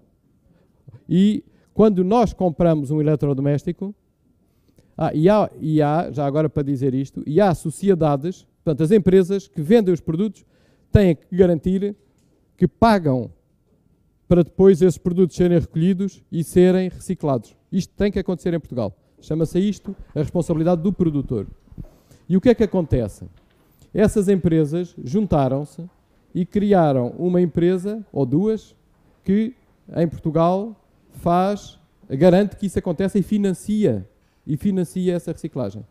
E quando nós compramos um eletrodoméstico, ah, e, há, e há, já agora para dizer isto, e há sociedades, portanto, as empresas que vendem os produtos têm que garantir que pagam para depois esses produtos serem recolhidos e serem reciclados. Isto tem que acontecer em Portugal. Chama-se isto a responsabilidade do produtor. E o que é que acontece? Essas empresas juntaram-se e criaram uma empresa, ou duas, que em Portugal faz, garante que isso aconteça e financia e financia essa reciclagem.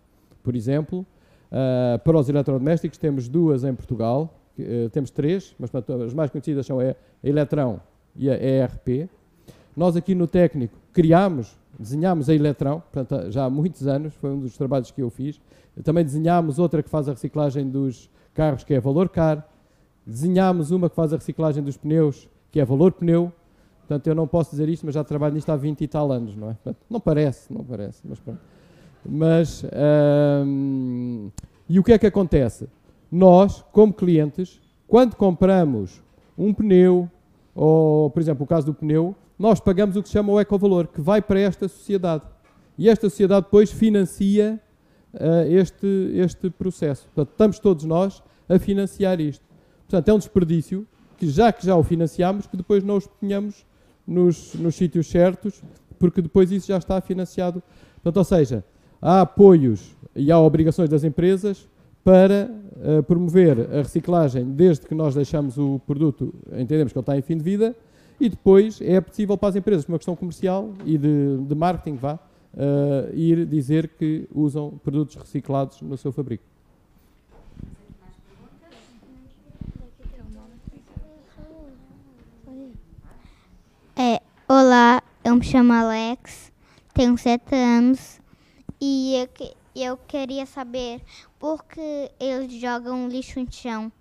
Por exemplo, ah, para os eletrodomésticos temos duas em Portugal, eh, temos três, mas portanto, as mais conhecidas são a Eletrão e a ERP. Nós aqui no técnico criámos, desenhámos a Eletrão, portanto, já há muitos anos, foi um dos trabalhos que eu fiz. Também desenhámos outra que faz a reciclagem dos carros, que é Valor Car. Desenhámos uma que faz a reciclagem dos pneus, que é Valor Pneu. Portanto, eu não posso dizer isto, mas já trabalho nisto há 20 e tal anos, não é? Portanto, não parece, não parece, mas pronto. Mas, hum, e o que é que acontece? Nós, como clientes, quando compramos um pneu, ou, por exemplo, o caso do pneu, nós pagamos o que se chama o ecovalor, que vai para esta sociedade. E esta sociedade depois financia ah, este, este processo. Portanto, estamos todos nós a financiar isto. Portanto, é um desperdício que, já que já o financiamos, que depois não os ponhamos nos, nos sítios certos, porque depois isso já está financiado. Portanto, ou seja, há apoios e há obrigações das empresas para eh, promover a reciclagem desde que nós deixamos o produto, entendemos que ele está em fim de vida, e depois é possível para as empresas, por uma questão comercial e de, de marketing, vá, eh, ir dizer que usam produtos reciclados no seu fabrico. É, olá, eu me chamo Alex, tenho 7 anos e eu, que- eu queria saber por que eles jogam lixo no chão.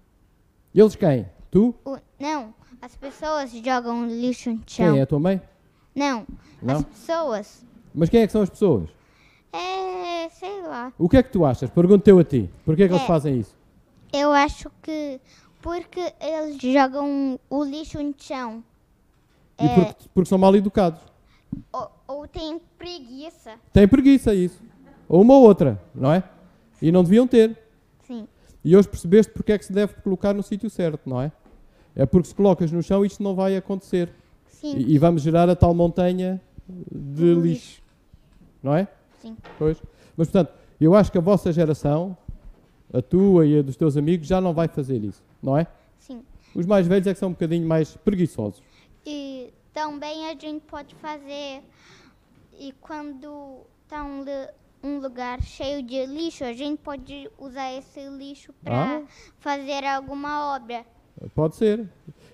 Eles quem? Tu? O- não, as pessoas jogam lixo no chão. Quem é a tua mãe? Não, Não? as pessoas. Mas quem é que são as pessoas? É, sei lá. O que é que tu achas? Pergunto eu a ti. Porquê é que eles É. fazem isso? Eu acho que porque eles jogam o lixo no chão. E É, porque, porque são mal educados. ou, ou tem preguiça. Têm preguiça, isso. Ou uma ou outra, não é? E não deviam ter. Sim. E hoje percebeste porque é que se deve colocar no sítio certo, não é? É porque se colocas no chão isto não vai acontecer. Sim. E, e vamos gerar a tal montanha de Do lixo. Não é? Sim. Pois. Mas portanto, eu acho que a vossa geração a tua e a dos teus amigos, já não vai fazer isso, não é? Sim. Os mais velhos é que são um bocadinho mais preguiçosos. E também a gente pode fazer. E quando está um, um lugar cheio de lixo, a gente pode usar esse lixo para Ah. fazer alguma obra. Pode ser.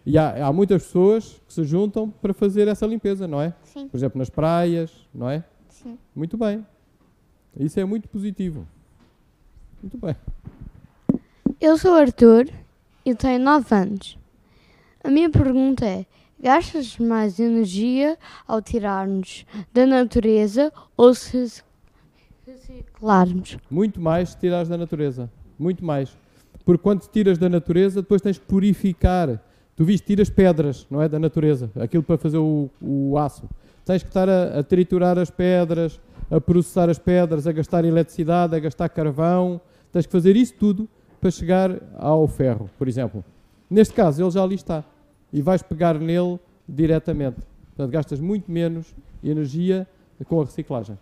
E há, há muitas pessoas que se juntam para fazer essa limpeza, não é? Sim, Por exemplo, nas praias, não é? sim. Muito bem. Isso é muito positivo. Muito bem. Eu sou o Arthur e tenho 9 anos. A minha pergunta é: gastas mais energia ao tirar-nos da natureza ou se rec- reciclarmos? Muito mais se tirares da natureza. Muito mais. Porque quando tiras da natureza, depois tens que purificar. Tu viste, tiras pedras, não é? Da natureza. Aquilo para fazer o, o aço. Tens que estar a, a triturar as pedras, a processar as pedras, a gastar eletricidade, a gastar carvão. Tens que fazer isso tudo para chegar ao ferro, por exemplo. Neste caso, ele já ali está. E vais pegar nele diretamente. Portanto, gastas muito menos energia com a reciclagem.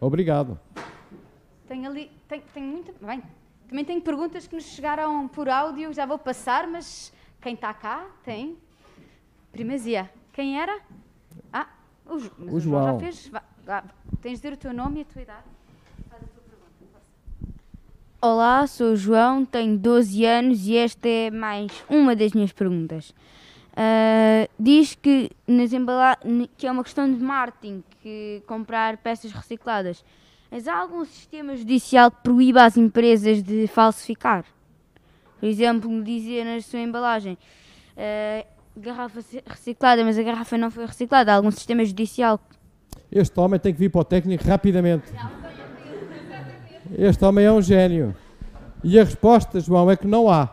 Obrigado. Tenho ali, tenho, tenho muita. Bem, também tenho perguntas que nos chegaram por áudio, já vou passar, mas quem está cá tem. Primazia. Quem era? Ah, o, mas O o João já fez. Vá, vá, tens de dizer o teu nome e a tua idade. Faz a tua pergunta. Olá, sou o João, tenho 12 anos e esta é mais uma das minhas perguntas. Ah, diz que, nas embala que é uma questão de marketing, que comprar peças recicladas. Mas há algum sistema judicial que proíba as empresas de falsificar? Por exemplo, dizer na sua embalagem ah, garrafa reciclada, mas a garrafa não foi reciclada. Há algum sistema judicial? Este homem tem que vir para o técnico rapidamente. Este homem é um gênio. E a resposta, João, é que não há.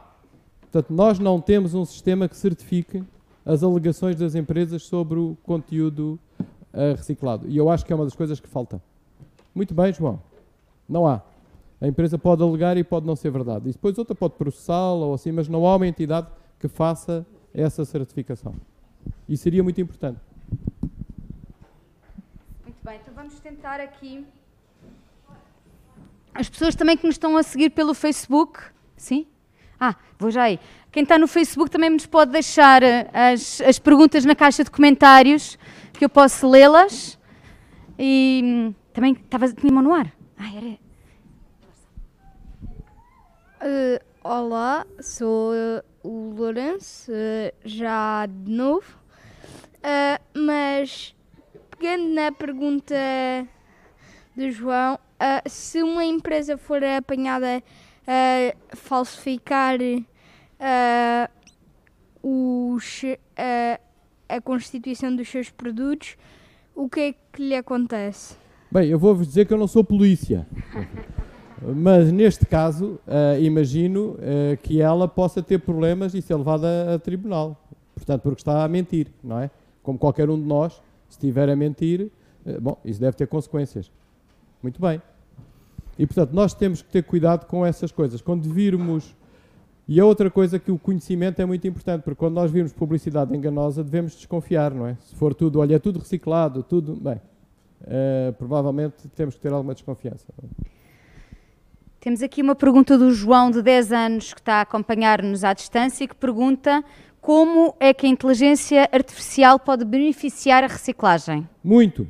Portanto, nós não temos um sistema que certifique as alegações das empresas sobre o conteúdo eh, reciclado. E eu acho que é uma das coisas que falta. Muito bem, João. Não há. A empresa pode alegar e pode não ser verdade. E depois outra pode processá-la ou assim, mas não há uma entidade que faça essa certificação. E seria muito importante. Muito bem, então vamos tentar aqui. As pessoas também que nos estão a seguir pelo Facebook, sim? Ah, vou já aí. Quem está no Facebook também nos pode deixar eh, as, as perguntas na caixa de comentários, que eu posso lê-las. E hum, também estava, tinha mão no ar. Ah, era. Eh, olá, sou eh, o Lourenço, já de novo. Eh, mas, pegando na pergunta do João, eh, se uma empresa for apanhada a falsificar eh, os, eh, a constituição dos seus produtos, o que é que lhe acontece? Bem, eu vou-vos dizer que eu não sou polícia. *laughs* Mas neste caso, eh, imagino eh, que ela possa ter problemas e ser levada a, tribunal. Portanto, porque está a mentir, não é? Como qualquer um de nós, se estiver a mentir, eh, bom, isso deve ter consequências. Muito bem. E portanto, nós temos que ter cuidado com essas coisas. Quando virmos. E a outra coisa que o conhecimento é muito importante, porque quando nós virmos publicidade enganosa, devemos desconfiar, não é? Se for tudo, olha, é tudo reciclado, tudo. Bem, eh, provavelmente temos que ter alguma desconfiança. Temos aqui uma pergunta do João, de 10 anos, que está a acompanhar-nos à distância, que pergunta como é que a inteligência artificial pode beneficiar a reciclagem. Muito.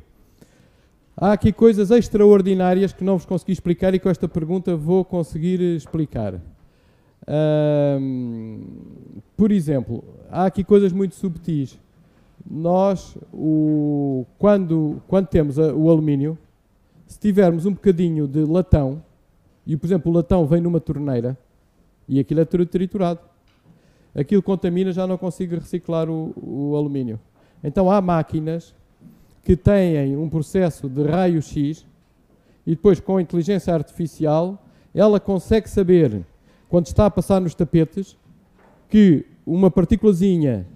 Há aqui coisas extraordinárias que não vos consegui explicar e com esta pergunta vou conseguir explicar. Ahm, por exemplo, há aqui coisas muito subtis. Nós, o- quando, quando temos a- o alumínio, se tivermos um bocadinho de latão, e por exemplo o latão vem numa torneira, e aquilo é tri- triturado, aquilo contamina, já não consigo reciclar o, o alumínio. Então há máquinas que têm um processo de raio-x e depois com inteligência artificial ela consegue saber quando está a passar nos tapetes que uma partículazinha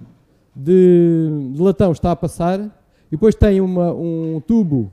de, de latão está a passar e depois tem uma- um tubo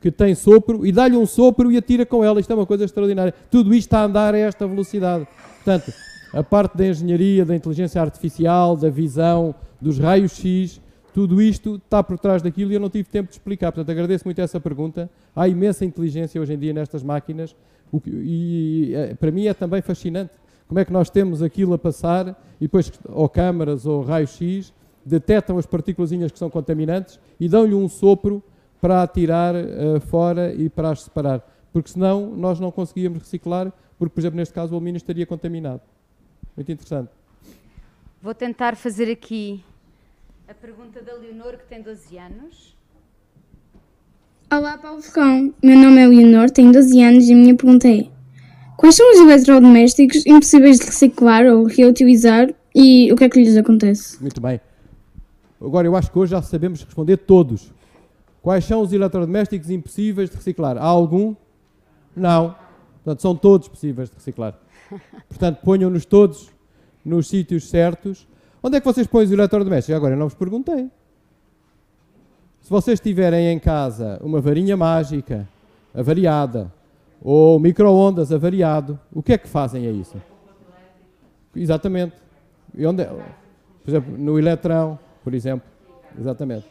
que tem sopro e dá-lhe um sopro e atira com ela. Isto é uma coisa extraordinária. Tudo isto está a andar a esta velocidade. Portanto, a parte da engenharia, da inteligência artificial, da visão, dos raios-x, tudo isto está por trás daquilo e eu não tive tempo de explicar. Portanto, agradeço muito essa pergunta. Há imensa inteligência hoje em dia nestas máquinas que, e é, para mim é também fascinante como é que nós temos aquilo a passar e depois, ou câmaras ou raios-x, detectam as partículas que são contaminantes e dão-lhe um sopro para atirar uh, fora e para as separar. Porque senão nós não conseguíamos reciclar, porque, por exemplo, neste caso o alumínio estaria contaminado. Muito interessante. Vou tentar fazer aqui a pergunta da Leonor, que tem 12 anos. Olá, Paulo Focão. Meu nome é Leonor, tenho 12 anos e a minha pergunta é: Quais são os eletrodomésticos impossíveis de reciclar ou reutilizar e o que é que lhes acontece? Muito bem. Agora, eu acho que hoje já sabemos responder todos. Quais são os eletrodomésticos impossíveis de reciclar? Há algum? Não. Portanto, são todos possíveis de reciclar. *laughs* Portanto, ponham-nos todos nos sítios certos. Onde é que vocês põem os eletrodomésticos? Agora, eu não vos perguntei. Se vocês tiverem em casa uma varinha mágica, avariada, ou micro-ondas avariado, o que é que fazem a isso? Exatamente. E onde é? Por exemplo, no eletrão, por exemplo. Exatamente.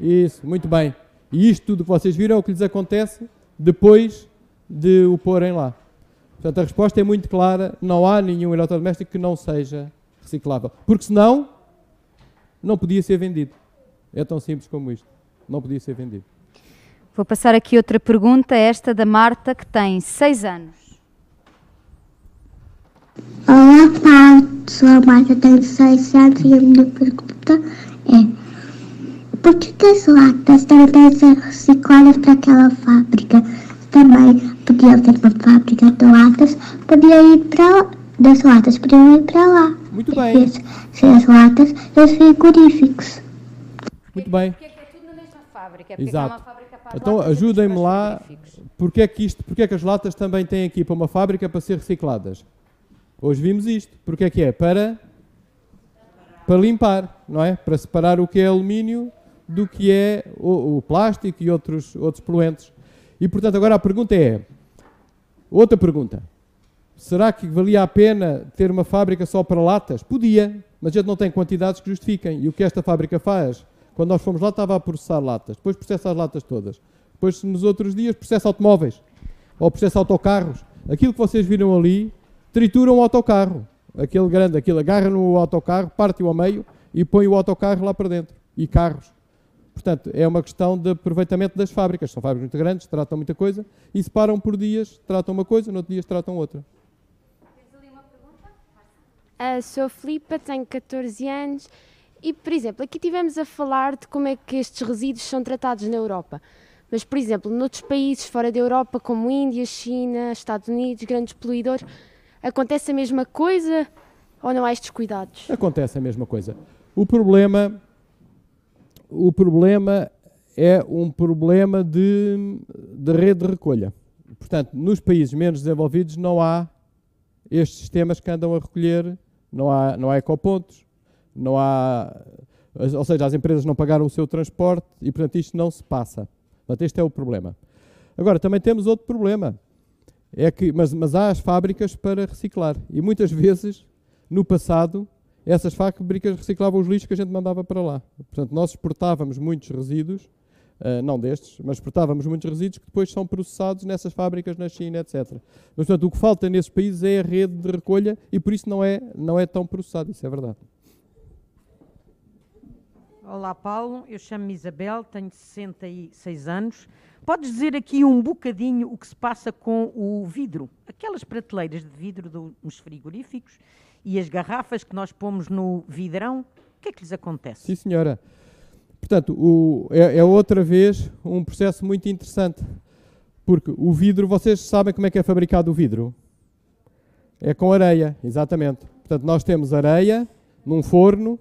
Isso, muito bem. E isto tudo que vocês viram é o que lhes acontece depois de o porem lá. Portanto, a resposta é muito clara: não há nenhum eletrodoméstico que não seja reciclável. Porque senão, não podia ser vendido. É tão simples como isto. Não podia ser vendido. Vou passar aqui outra pergunta, esta da Marta, que tem 6 anos. Olá, Paulo. Sou a Marta, tenho 6 anos e a minha pergunta é: por que as latas devem ser recicladas para aquela fábrica? Também podia haver uma fábrica de latas, podia ir para das latas, podiam ir para lá. Muito bem. Se as latas e os frigoríficos. Muito bem. Porque é tudo na mesma fábrica. Porque Exato. É uma fábrica então ajudem-me lá, porque é, que isto, porque é que as latas também têm aqui para uma fábrica para ser recicladas? Hoje vimos isto. Porque é que é? Para, para limpar, não é? Para separar o que é alumínio do que é o, o plástico e outros, outros poluentes. E portanto agora a pergunta é, outra pergunta, será que valia a pena ter uma fábrica só para latas? Podia, mas a gente não tem quantidades que justifiquem. E o que esta fábrica faz? Quando nós fomos lá, estava a processar latas. Depois processa as latas todas. Depois, nos outros dias, processa automóveis. Ou processa autocarros. Aquilo que vocês viram ali, tritura um autocarro. Aquele grande, aquilo agarra no autocarro, parte-o ao meio e põe o autocarro lá para dentro. E carros. Portanto, é uma questão de aproveitamento das fábricas. São fábricas muito grandes, tratam muita coisa e se param por dias, tratam uma coisa, no outro dia tratam outra. Uh, sou a Filipa, tenho 14 anos e, por exemplo, aqui tivemos a falar de como é que estes resíduos são tratados na Europa. Mas, por exemplo, noutros países fora da Europa, como Índia, China, Estados Unidos, grandes poluidores, acontece a mesma coisa ou não há estes cuidados? Acontece a mesma coisa. O problema, o problema é um problema de, de rede de recolha. Portanto, nos países menos desenvolvidos não há estes sistemas que andam a recolher, não há, não há ecopontos, não há, ou seja, as empresas não pagaram o seu transporte e, portanto, isto não se passa. Portanto, este é o problema. Agora, também temos outro problema. É que, mas, mas há as fábricas para reciclar. E muitas vezes, no passado, essas fábricas reciclavam os lixos que a gente mandava para lá. Portanto, nós exportávamos muitos resíduos, uh, não destes, mas exportávamos muitos resíduos que depois são processados nessas fábricas na China, etc. Mas, portanto, o que falta nesses países é a rede de recolha e por isso não é, não é tão processado. Isso é verdade. Olá, Paulo. Eu chamo-me Isabel, tenho 66 anos. Podes dizer aqui um bocadinho o que se passa com o vidro? Aquelas prateleiras de vidro dos frigoríficos e as garrafas que nós pomos no vidrão, o que é que lhes acontece? Sim, senhora. Portanto, o, é, é outra vez um processo muito interessante. Porque o vidro, vocês sabem como é que é fabricado o vidro? É com areia, exatamente. Portanto, nós temos areia num forno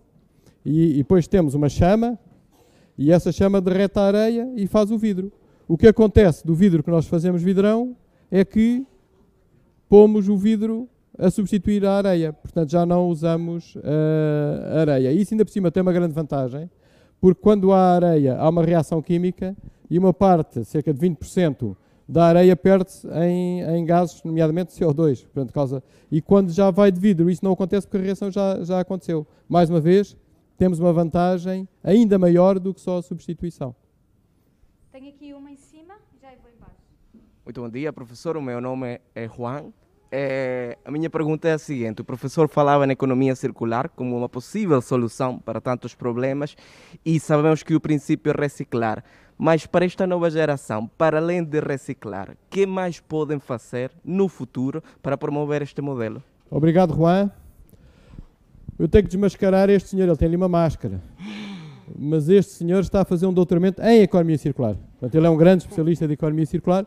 e, e depois temos uma chama, e essa chama derreta a areia e faz o vidro. O que acontece do vidro que nós fazemos vidrão é que pomos o vidro a substituir a areia. Portanto, já não usamos uh, areia. Isso ainda por cima tem uma grande vantagem, porque quando há areia há uma reação química e uma parte, cerca de 20%, da areia perde-se em, em, gases, nomeadamente CO2. Portanto, causa... E quando já vai de vidro, isso não acontece porque a reação já, já aconteceu. Mais uma vez, temos uma vantagem ainda maior do que só a substituição. Tenho aqui uma em cima, já vou embaixo. Muito bom dia, professor. O meu nome é Juan. É, a minha pergunta é a seguinte: o professor falava na economia circular como uma possível solução para tantos problemas e sabemos que o princípio é reciclar. Mas para esta nova geração, para além de reciclar, que mais podem fazer no futuro para promover este modelo? Obrigado, Juan. Eu tenho que desmascarar este senhor, ele tem ali uma máscara. Mas este senhor está a fazer um doutoramento em economia circular. Portanto, ele é um grande especialista de economia circular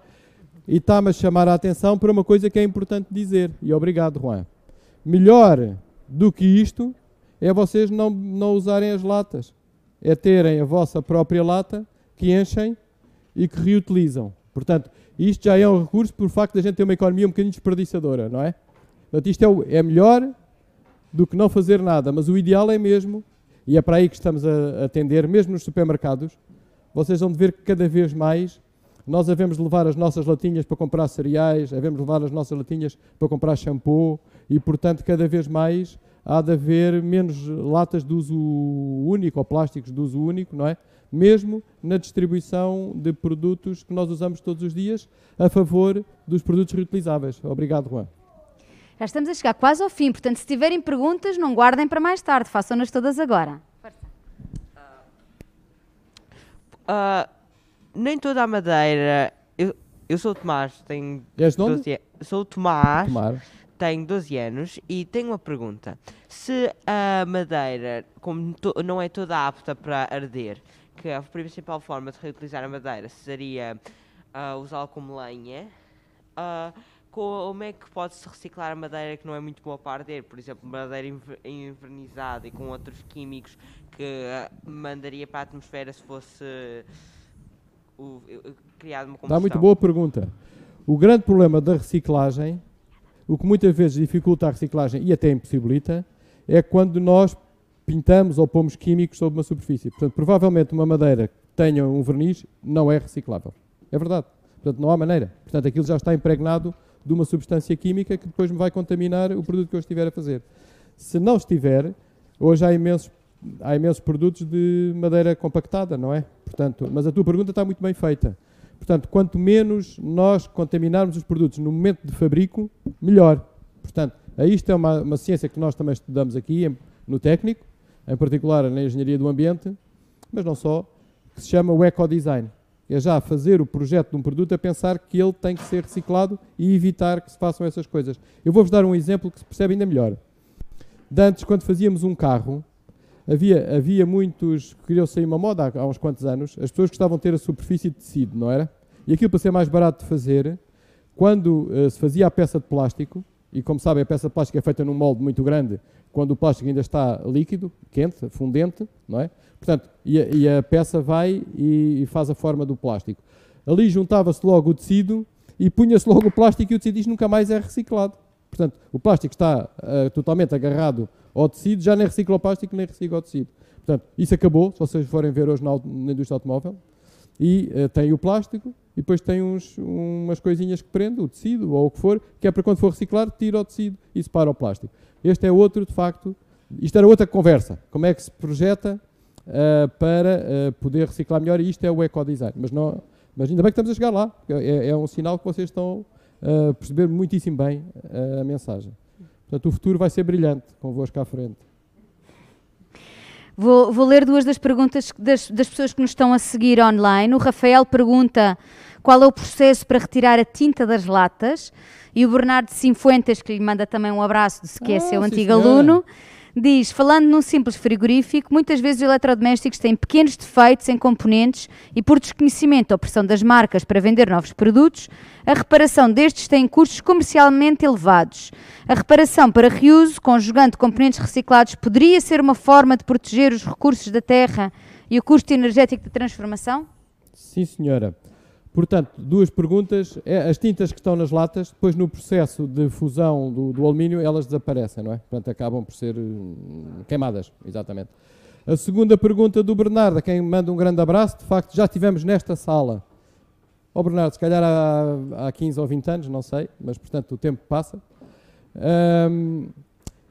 e está-me a chamar a atenção para uma coisa que é importante dizer. E obrigado, Juan. Melhor do que isto é vocês não, não usarem as latas. É terem a vossa própria lata que enchem e que reutilizam. Portanto, isto já é um recurso por facto de a gente ter uma economia um bocadinho desperdiçadora, não é? Portanto, isto é, o, é melhor do que não fazer nada, mas o ideal é mesmo, e é para aí que estamos a atender, mesmo nos supermercados, vocês vão ver que cada vez mais nós devemos levar as nossas latinhas para comprar cereais, devemos levar as nossas latinhas para comprar shampoo e, portanto, cada vez mais há de haver menos latas de uso único ou plásticos de uso único, não é? Mesmo na distribuição de produtos que nós usamos todos os dias a favor dos produtos reutilizáveis. Obrigado, Juan. Já estamos a chegar quase ao fim, portanto, se tiverem perguntas, não guardem para mais tarde, façam-nas todas agora. Uh, nem toda a madeira. Eu, eu sou o Tomás, tenho. És de onde? 12 a- Sou o Tomás, Tomar. tenho 12 anos e tenho uma pergunta. Se a madeira, como to- não é toda apta para arder, que a principal forma de reutilizar a madeira seria ah, usá-la como lenha, ah, como é que pode-se reciclar a madeira que não é muito boa para arder? Por exemplo, madeira enver- envernizada e com outros químicos que ah, mandaria para a atmosfera se fosse o, o- criado uma combustão. Dá muito boa pergunta. O grande problema da reciclagem, o que muitas vezes dificulta a reciclagem e até impossibilita, é quando nós pintamos ou pomos químicos sobre uma superfície. Portanto, provavelmente uma madeira que tenha um verniz não é reciclável. É verdade. Portanto, não há maneira. Portanto, aquilo já está impregnado de uma substância química que depois me vai contaminar o produto que eu estiver a fazer. Se não estiver, hoje há imensos, há imensos produtos de madeira compactada, não é? Portanto, mas a tua pergunta está muito bem feita. Portanto, quanto menos nós contaminarmos os produtos no momento de fabrico, melhor. Portanto, isto é uma, uma ciência que nós também estudamos aqui em- no técnico, em particular na engenharia do ambiente, mas não só, que se chama o ecodesign. É já fazer o projeto de um produto a pensar que ele tem que ser reciclado e evitar que se façam essas coisas. Eu vou-vos dar um exemplo que se percebe ainda melhor. De antes, quando fazíamos um carro, havia, havia muitos que queriam sair uma moda há, uns quantos anos, as pessoas gostavam de ter a superfície de tecido, não era? E aquilo para ser mais barato de fazer, quando eh, se fazia a peça de plástico, e como sabem a peça de plástico é feita num molde muito grande, quando o plástico ainda está líquido, quente, fundente, não é? Portanto, e a, e a peça vai e, e faz a forma do plástico. Ali juntava-se logo o tecido e punha-se logo o plástico e o tecido nunca mais é reciclado. Portanto, o plástico está eh, totalmente agarrado ao tecido, já nem recicla o plástico, nem recicla o tecido. Portanto, isso acabou, se vocês forem ver hoje na, na indústria automóvel, e eh, tem o plástico, e depois tem uns, umas coisinhas que prende, o tecido ou o que for, que é para quando for reciclar, tira o tecido e separa o plástico. Este é outro, de facto, isto era outra conversa. Como é que se projeta eh, para poder reciclar melhor, e isto é o ecodesign. Mas, não, mas ainda bem que estamos a chegar lá, é, é um sinal que vocês estão perceber muitíssimo bem eh, a mensagem. Portanto, o futuro vai ser brilhante convosco à frente. Vou, vou ler duas das perguntas das, das pessoas que nos estão a seguir online. O Rafael pergunta qual é o processo para retirar a tinta das latas. E o Bernardo Cinfuentes, que lhe manda também um abraço, de que é Ah, seu antigo senhora. aluno, diz: falando num simples frigorífico, muitas vezes os eletrodomésticos têm pequenos defeitos em componentes e, por desconhecimento ou pressão das marcas para vender novos produtos, a reparação destes tem custos comercialmente elevados. A reparação para reuso, conjugando componentes reciclados, poderia ser uma forma de proteger os recursos da terra e o custo energético da transformação? Sim, senhora. Portanto, duas perguntas. É, As tintas que estão nas latas, depois no processo de fusão do, do alumínio, elas desaparecem, não é? Portanto, acabam por ser hum, queimadas, exatamente. A segunda pergunta do Bernardo, a quem manda um grande abraço. De facto, já estivemos nesta sala. Ó Bernardo, se calhar há, há 15 ou 20 anos, não sei, mas portanto o tempo passa. Hum,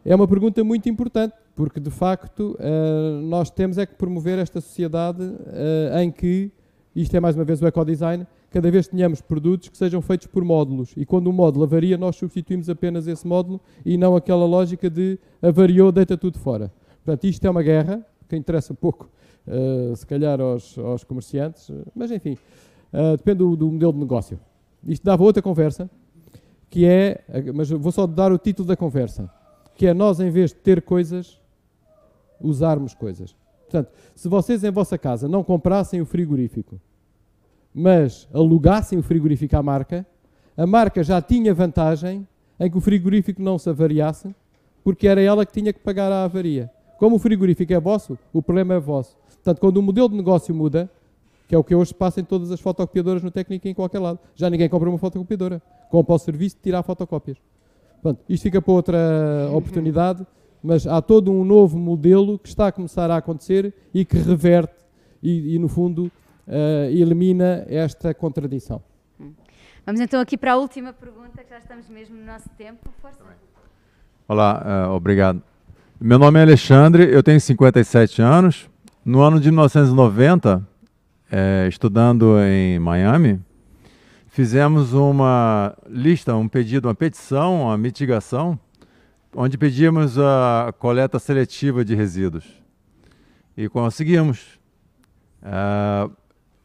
é uma pergunta muito importante, porque de facto eh, nós temos é que promover esta sociedade eh, em que, isto é mais uma vez o ecodesign, cada vez tenhamos produtos que sejam feitos por módulos. E quando o módulo avaria, nós substituímos apenas esse módulo e não aquela lógica de avariou, deita tudo fora. Portanto, isto é uma guerra que interessa pouco, uh, se calhar, aos, aos comerciantes, mas enfim, uh, depende do, do, modelo de negócio. Isto dava outra conversa, que é, mas vou só dar o título da conversa, que é nós, em vez de ter coisas, usarmos coisas. Portanto, se vocês em vossa casa não comprassem o frigorífico, mas alugassem o frigorífico à marca, a marca já tinha vantagem em que o frigorífico não se avariasse, porque era ela que tinha que pagar a avaria. Como o frigorífico é vosso, o problema é vosso. Portanto, quando o modelo de negócio muda, que é o que hoje passa em todas as fotocopiadoras no técnico em qualquer lado, já ninguém compra uma fotocopiadora. Compra o serviço de tirar fotocópias. Portanto, isto fica para outra oportunidade, mas há todo um novo modelo que está a começar a acontecer e que reverte e, e no fundo, uh, elimina esta contradição. Vamos então aqui para a última pergunta, que já estamos mesmo no nosso tempo. Força. Olá, uh, obrigado. Meu nome é Alexandre, eu tenho 57 anos. No ano de 1990, é, estudando em Miami, fizemos uma lista, um pedido, uma petição, uma mitigação, onde pedíamos a coleta seletiva de resíduos. E conseguimos. Uh,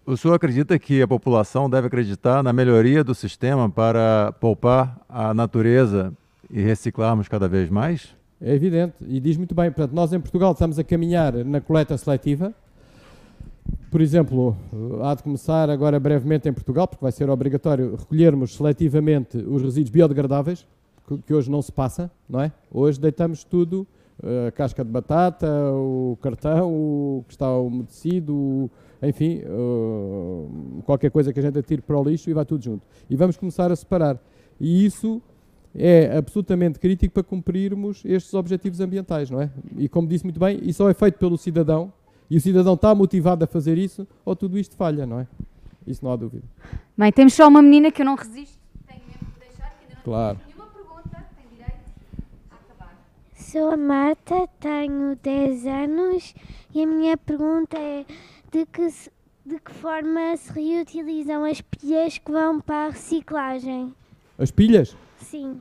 o senhor acredita que a população deve acreditar na melhoria do sistema para poupar a natureza e reciclarmos cada vez mais? É evidente, e diz muito bem. Portanto, nós em Portugal estamos a caminhar na coleta seletiva. Por exemplo, há de começar agora brevemente em Portugal, porque vai ser obrigatório recolhermos seletivamente os resíduos biodegradáveis, que hoje não se passa, não é? Hoje deitamos tudo, a casca de batata, o cartão, o que está umedecido, enfim, qualquer coisa que a gente atire para o lixo e vai tudo junto. E vamos começar a separar. E isso é absolutamente crítico para cumprirmos estes objetivos ambientais, não é? E como disse muito bem, isso só é feito pelo cidadão, e o cidadão está motivado a fazer isso, ou tudo isto falha, não é? Isso não há dúvida. Bem, temos só uma menina que eu não resisto, tenho mesmo de deixar, que ainda não claro. nenhuma pergunta, tem direito a acabar. Sou a Marta, tenho 10 anos, e a minha pergunta é de que, de que forma se reutilizam as pilhas que vão para a reciclagem? As pilhas? Sim.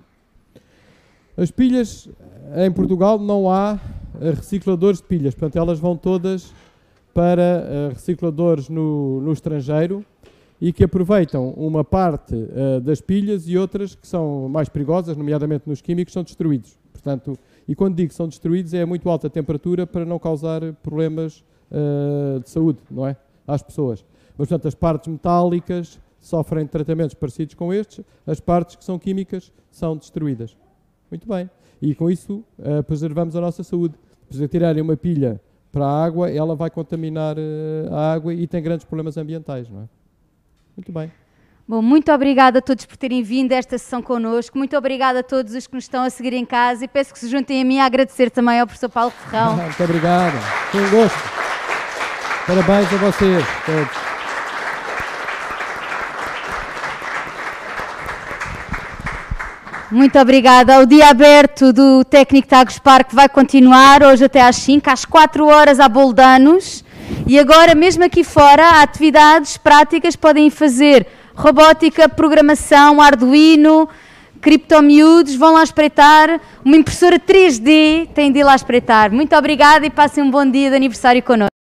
As pilhas, em Portugal não há eh, recicladores de pilhas, portanto elas vão todas para eh, recicladores no, no estrangeiro e que aproveitam uma parte uh, das pilhas e outras que são mais perigosas, nomeadamente nos químicos, são destruídos. Portanto, e quando digo que são destruídos é a muito alta temperatura para não causar problemas uh, de saúde, não é? Às pessoas. Mas, portanto, as partes metálicas sofrem tratamentos parecidos com estes, as partes que são químicas são destruídas. Muito bem. E com isso uh, preservamos a nossa saúde. Se tirarem uma pilha para a água, ela vai contaminar uh, a água e tem grandes problemas ambientais, não é? Muito bem. Bom, muito obrigada a todos por terem vindo a esta sessão connosco. Muito obrigada a todos os que nos estão a seguir em casa e peço que se juntem a mim a agradecer também ao professor Paulo Ferrão. muito obrigado. Foi um gosto. Parabéns a vocês todos. Muito obrigada. O dia aberto do Técnico Tagus Parque vai continuar hoje até às 5, às 4 horas a Boldanos. E agora, mesmo aqui fora, há atividades práticas, podem fazer robótica, programação, Arduino, criptomiúdos, vão lá espreitar. Uma impressora 3D, têm de ir lá espreitar. Muito obrigada e passem um bom dia de aniversário connosco.